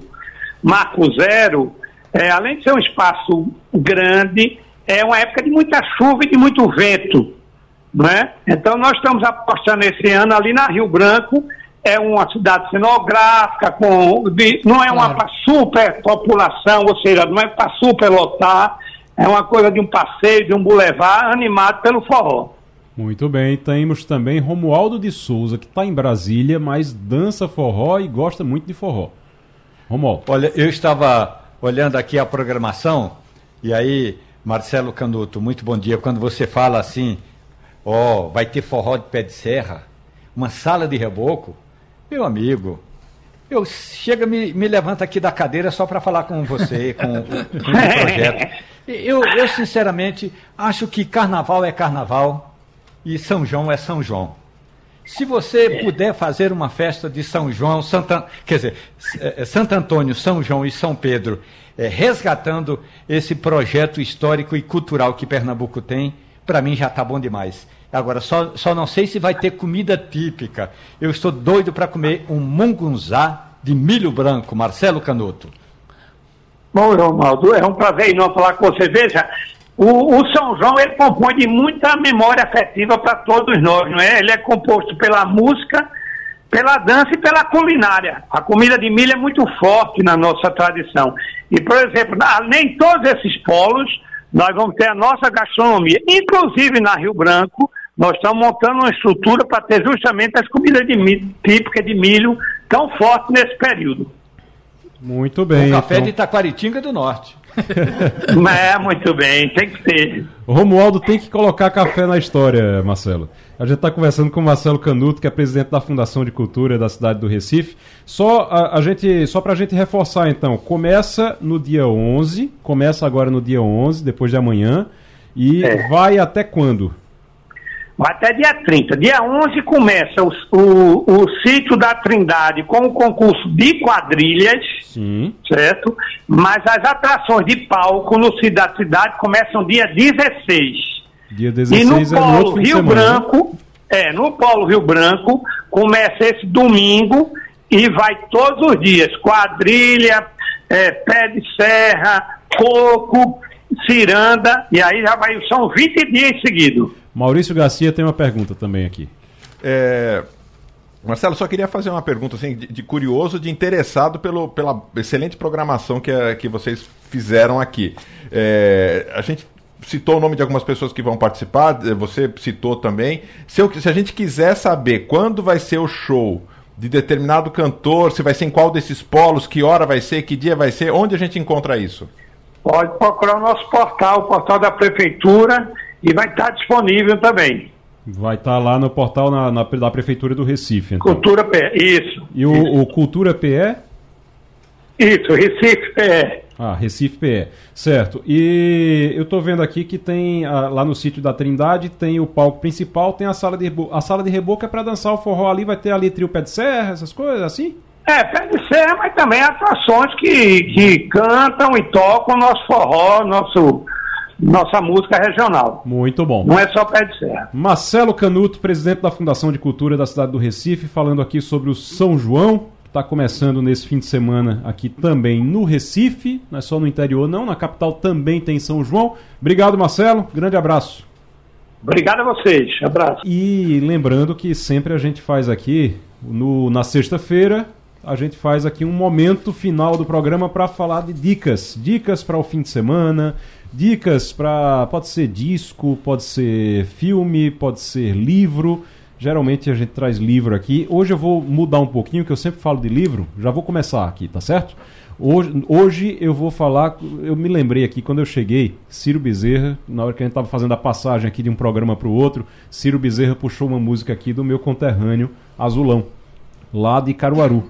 Marco Zero, é, além de ser um espaço grande, é uma época de muita chuva e de muito vento. Né? Então nós estamos apostando esse ano ali na Rio Branco, é uma cidade cenográfica, com, de, não é uma claro. superpopulação, ou seja, não é para superlotar, é uma coisa de um passeio, de um bulevar animado pelo forró. Muito bem, temos também Romualdo de Souza, que está em Brasília, mas dança forró e gosta muito de forró. Romualdo. Olha, eu estava olhando aqui a programação, e aí, Marcelo Canuto, muito bom dia. Quando você fala assim, ó, oh, vai ter forró de pé de serra, uma sala de reboco, meu amigo, eu chega me, me levanta aqui da cadeira só para falar com você, com, com o projeto. Eu, eu, sinceramente, acho que carnaval é carnaval e São João é São João. Se você puder fazer uma festa de São João, Santa, quer dizer, é, Santo Antônio, São João e São Pedro, é, resgatando esse projeto histórico e cultural que Pernambuco tem, para mim já está bom demais. Agora, só, só não sei se vai ter comida típica. Eu estou doido para comer um mungunzá de milho branco, Marcelo Canuto. Bom, Ronaldo, é um prazer enorme falar com você. Veja, o, o, São João ele compõe de muita memória afetiva para todos nós, não é? Ele é composto pela música, pela dança e pela culinária. A comida de milho é muito forte na nossa tradição. E, por exemplo, de todos esses polos, nós vamos ter a nossa gastronomia, inclusive na Rio Branco, nós estamos montando uma estrutura para ter justamente as comidas de milho, típicas de milho tão fortes nesse período. Muito bem. O café então... de Itaquaritinga do Norte. é, muito bem, tem que ter. O Romualdo tem que colocar café na história, Marcelo. A gente está conversando com o Marcelo Canuto, que é presidente da Fundação de Cultura da cidade do Recife. Só a, a gente, só para a gente reforçar, então, começa no dia 11, começa agora no dia 11, depois de amanhã, e é. vai até quando? Vai até dia 30. Dia 11 começa o, o, o sítio da Trindade com o concurso de quadrilhas, Sim. certo? Mas as atrações de palco no sítio da Trindade começam dia 16. Dia 16 e no é Polo no Rio Branco, é, no Polo Rio Branco, começa esse domingo e vai todos os dias. Quadrilha, é, pé de serra, coco, ciranda, e aí já vai, são 20 dias seguidos. Maurício Garcia tem uma pergunta também aqui. É, Marcelo, só queria fazer uma pergunta assim, de, de, curioso, de interessado pelo, pela excelente programação que, a, que vocês fizeram aqui. É, a gente citou o nome de algumas pessoas que vão participar, você citou também. Se, eu, se a gente quiser saber quando vai ser o show de determinado cantor, se vai ser em qual desses polos, que hora vai ser, que dia vai ser, onde a gente encontra isso? Pode procurar o nosso portal, o portal da Prefeitura, e vai estar disponível também. Vai estar lá no portal na, na da Prefeitura do Recife. Então. Cultura PE, isso. E o, isso. o Cultura PE? Isso, Recife PE. Ah, Recife PE. Certo. E eu estou vendo aqui que tem ah, lá no sítio da Trindade tem o palco principal, tem a sala de reboco. A sala de reboco é para dançar o forró ali, vai ter ali trio pé de serra, essas coisas assim? É, pé de serra, mas também atrações que, que cantam e tocam nosso forró, nosso nossa música regional. Muito bom. Não é só pé de serra. Marcelo Canuto, presidente da Fundação de Cultura da cidade do Recife, falando aqui sobre o São João, que está começando nesse fim de semana aqui também no Recife, não é só no interior não, na capital também tem São João. Obrigado, Marcelo, grande abraço. Obrigado a vocês, abraço. E lembrando que sempre a gente faz aqui, no, na sexta-feira, a gente faz aqui um momento final do programa para falar de dicas, dicas para o fim de semana, Dicas para. Pode ser disco, pode ser filme, pode ser livro. Geralmente a gente traz livro aqui. Hoje eu vou mudar um pouquinho, que eu sempre falo de livro. Já vou começar aqui, tá certo? Hoje, hoje eu vou falar. Eu me lembrei aqui quando eu cheguei, Ciro Bezerra, na hora que a gente estava fazendo a passagem aqui de um programa para o outro, Ciro Bezerra puxou uma música aqui do meu conterrâneo Azulão, lá de Caruaru.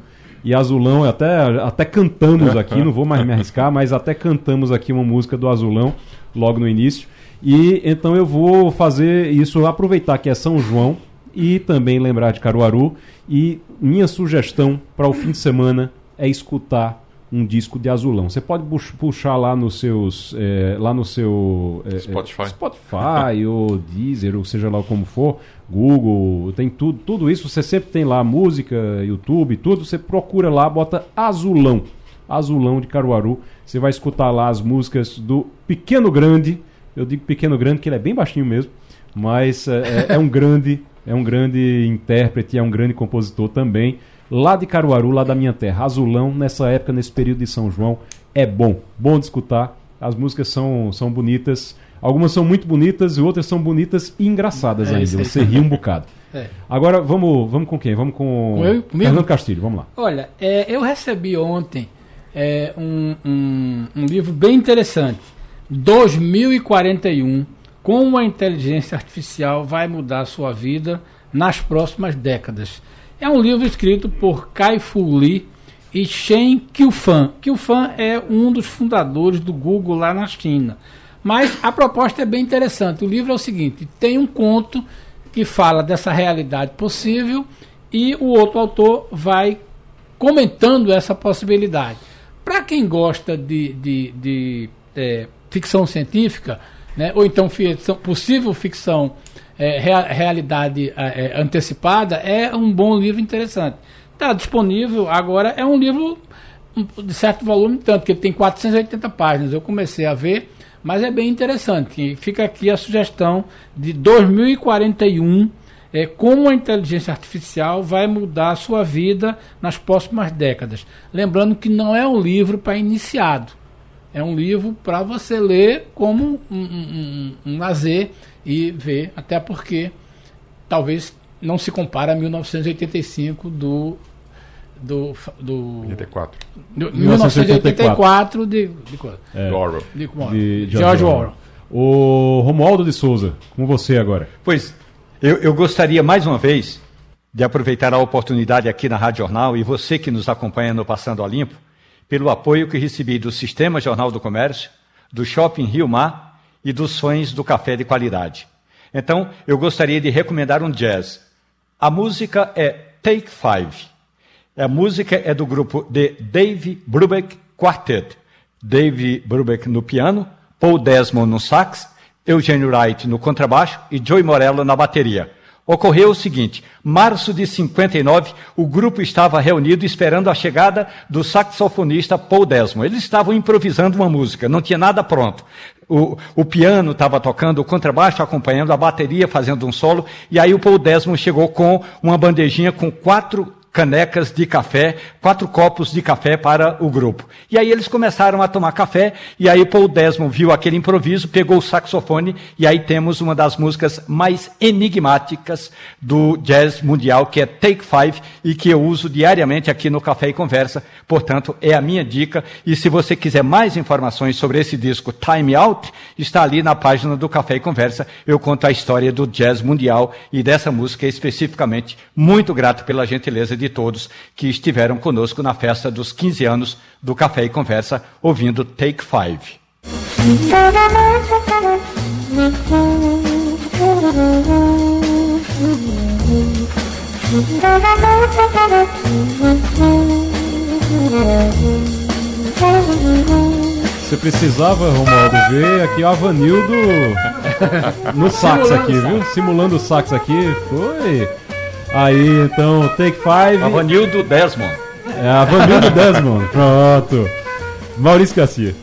E Azulão, até, até cantamos aqui, não vou mais me arriscar, mas até cantamos aqui uma música do Azulão logo no início. E então eu vou fazer isso, aproveitar que é São João e também lembrar de Caruaru. E minha sugestão para o fim de semana é escutar um disco de azulão. Você pode puxar lá nos seus, é, lá no seu é, Spotify, Spotify ou Deezer, ou seja lá como for, Google, tem tudo, tudo isso. Você sempre tem lá música, YouTube, tudo. Você procura lá, bota azulão, azulão de Caruaru. Você vai escutar lá as músicas do Pequeno Grande. Eu digo Pequeno Grande que ele é bem baixinho mesmo, mas é, é, é um grande, é um grande intérprete, é um grande compositor também lá de Caruaru, lá da minha terra. Azulão, nessa época, nesse período de São João, é bom. Bom de escutar. As músicas são, são bonitas. Algumas são muito bonitas e outras são bonitas e engraçadas é, ainda. Você ri um bocado. É. Agora, vamos, vamos com quem? Vamos com, com eu, Fernando Castilho. Vamos lá. Olha, é, eu recebi ontem é, um, um, um livro bem interessante. 2041. Como a inteligência artificial vai mudar a sua vida nas próximas décadas. É um livro escrito por Kai Fu Lee e Shen Qiufan. Qiufan é um dos fundadores do Google lá na China. Mas a proposta é bem interessante. O livro é o seguinte: tem um conto que fala dessa realidade possível e o outro autor vai comentando essa possibilidade. Para quem gosta de, de, de é, ficção científica, né, ou então ficção, possível ficção é, realidade é, é, antecipada, é um bom livro interessante. Está disponível agora, é um livro de certo volume, tanto que ele tem 480 páginas. Eu comecei a ver, mas é bem interessante. Fica aqui a sugestão de 2041, é, como a inteligência artificial vai mudar a sua vida nas próximas décadas. Lembrando que não é um livro para iniciado. É um livro para você ler como um, um, um, um lazer e ver, até porque talvez não se compara a 1985 do do, do 84. Do, 1984 de, de, é, Orwell. De, de, de George Orwell. O Romualdo de Souza, com você agora. Pois, eu, eu gostaria mais uma vez de aproveitar a oportunidade aqui na Rádio Jornal e você que nos acompanha no Passando a Limpo, pelo apoio que recebi do Sistema Jornal do Comércio, do Shopping Rio Mar e dos sonhos do café de qualidade. Então, eu gostaria de recomendar um jazz. A música é Take Five. A música é do grupo de Dave Brubeck Quartet. Dave Brubeck no piano, Paul Desmond no sax, Eugene Wright no contrabaixo e Joey Morello na bateria. Ocorreu o seguinte: março de 59, o grupo estava reunido esperando a chegada do saxofonista Paul Desmond. Eles estavam improvisando uma música, não tinha nada pronto. O, o piano estava tocando, o contrabaixo acompanhando, a bateria fazendo um solo, e aí o Paul Desmond chegou com uma bandejinha com quatro canecas de café, quatro copos de café para o grupo. E aí eles começaram a tomar café, e aí Paul Desmond viu aquele improviso, pegou o saxofone, e aí temos uma das músicas mais enigmáticas do jazz mundial, que é Take Five, e que eu uso diariamente aqui no Café e Conversa. Portanto, é a minha dica. E se você quiser mais informações sobre esse disco Time Out, está ali na página do Café e Conversa. Eu conto a história do jazz mundial e dessa música especificamente. Muito grato pela gentileza de de todos que estiveram conosco na festa dos 15 anos do Café e Conversa, ouvindo Take Five. Você precisava, Romualdo, ver aqui o Avanildo no sax aqui, viu? Simulando o sax aqui. Foi Aí, então, Take Five. Avanildo Desmond. É, Avanildo Desmond. Pronto. Maurício Garcia.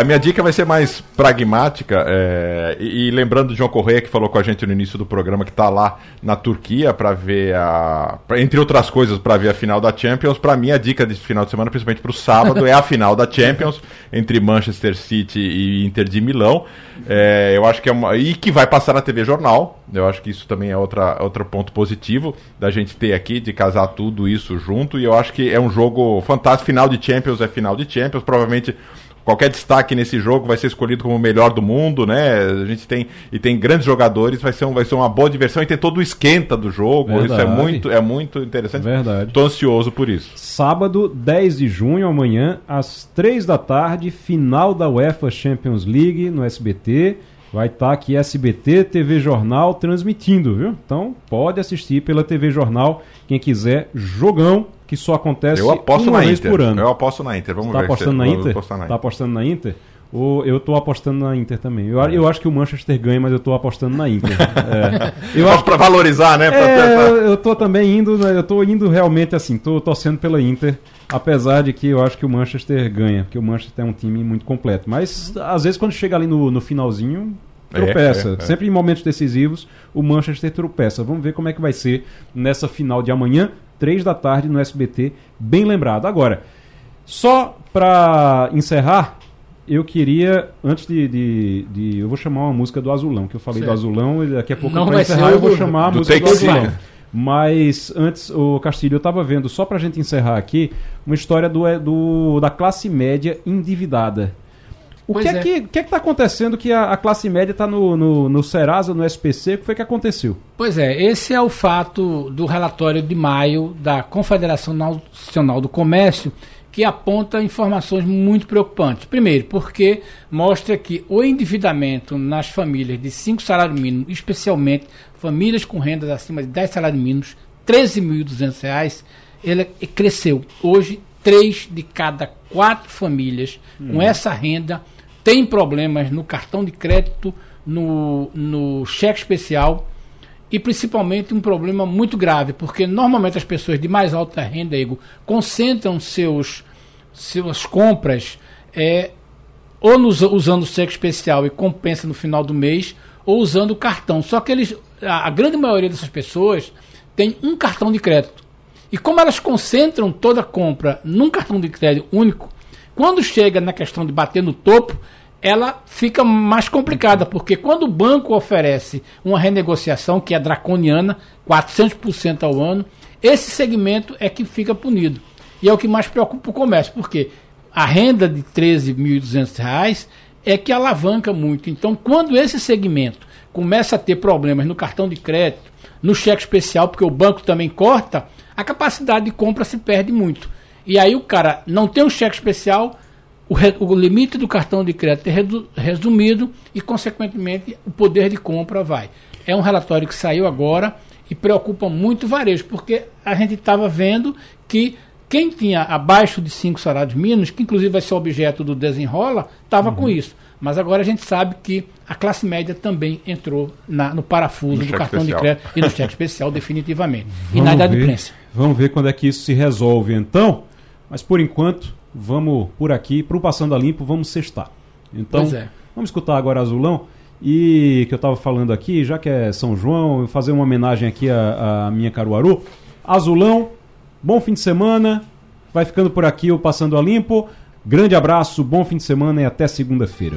A minha dica vai ser mais pragmática. É, e, e, lembrando do João Correia, que falou com a gente no início do programa, que está lá na Turquia para ver a. Pra, entre outras coisas, para ver a final da Champions. Para mim, a dica desse final de semana, principalmente para o sábado, é a final da Champions entre Manchester City e Inter de Milão. É, eu acho que é uma. E que vai passar na TV Jornal. Eu acho que isso também é outra, outro ponto positivo da gente ter aqui, de casar tudo isso junto. E eu acho que é um jogo fantástico. Final de Champions é final de Champions. Provavelmente qualquer destaque nesse jogo vai ser escolhido como o melhor do mundo, né? A gente tem e tem grandes jogadores, vai ser, um, vai ser uma boa diversão e tem todo o esquenta do jogo. Verdade. Isso é muito, é muito interessante. Verdade. Tô ansioso por isso. Sábado, 10 de junho, amanhã, às 3 da tarde, final da UEFA Champions League no SBT. Vai estar tá aqui SBT, TV Jornal transmitindo, viu? Então pode assistir pela TV Jornal, quem quiser, jogão que só acontece eu aposto uma na vez Inter. por ano. Eu aposto na Inter, vamos tá ver. Apostando na Inter? Apostar na Tá apostando na Inter? Ou eu tô apostando na Inter também. Eu, é. eu acho que o Manchester ganha, mas eu tô apostando na Inter. é. Eu acho para valorizar, né? É, eu tô também indo, né, eu tô indo realmente assim, tô torcendo pela Inter, apesar de que eu acho que o Manchester ganha, porque o Manchester é um time muito completo. Mas às vezes quando chega ali no, no finalzinho, tropeça. É, é, é. Sempre em momentos decisivos, o Manchester tropeça. Vamos ver como é que vai ser nessa final de amanhã, 3 da tarde no SBT, bem lembrado. Agora, só para encerrar, eu queria, antes de, de, de, Eu vou chamar uma música do Azulão, que eu falei certo. do Azulão, e daqui a pouco para encerrar eu vou chamar a música do Azulão. Mas antes, o Castilho, eu estava vendo, só para a gente encerrar aqui, uma história do, do, da classe média endividada. O que é, é, que, que é que tá acontecendo que a, a classe média está no, no, no Serasa, no SPC? O que foi que aconteceu? Pois é, esse é o fato do relatório de maio da Confederação Nacional do Comércio, que aponta informações muito preocupantes. Primeiro, porque mostra que o endividamento nas famílias de 5 salários mínimos, especialmente famílias com rendas acima de 10 salários mínimos, R$ 13.200, ele cresceu. Hoje, três de cada quatro famílias hum. com essa renda tem problemas no cartão de crédito, no, no cheque especial e principalmente um problema muito grave, porque normalmente as pessoas de mais alta renda, Ego, concentram seus, suas compras é, ou nos, usando o cheque especial e compensa no final do mês, ou usando o cartão. Só que eles, a, a grande maioria dessas pessoas tem um cartão de crédito. E como elas concentram toda a compra num cartão de crédito único, quando chega na questão de bater no topo, ela fica mais complicada, porque quando o banco oferece uma renegociação que é draconiana, 400% ao ano, esse segmento é que fica punido. E é o que mais preocupa o comércio, porque a renda de R$ 13.200 é que alavanca muito. Então, quando esse segmento começa a ter problemas no cartão de crédito, no cheque especial, porque o banco também corta, a capacidade de compra se perde muito. E aí o cara não tem um cheque especial, o, re, o limite do cartão de crédito é redu, resumido e, consequentemente, o poder de compra vai. É um relatório que saiu agora e preocupa muito o varejo, porque a gente estava vendo que quem tinha abaixo de cinco salários mínimos, que inclusive vai ser objeto do desenrola, estava uhum. com isso. Mas agora a gente sabe que a classe média também entrou na, no parafuso no do cartão especial. de crédito e no cheque especial, definitivamente. Vamos e na inadimplência. Vamos ver quando é que isso se resolve então. Mas por enquanto, vamos por aqui, para o Passando a Limpo, vamos sextar. Então, é. vamos escutar agora Azulão. E que eu estava falando aqui, já que é São João, fazer uma homenagem aqui à, à minha Caruaru. Azulão, bom fim de semana. Vai ficando por aqui o Passando a Limpo. Grande abraço, bom fim de semana e até segunda-feira.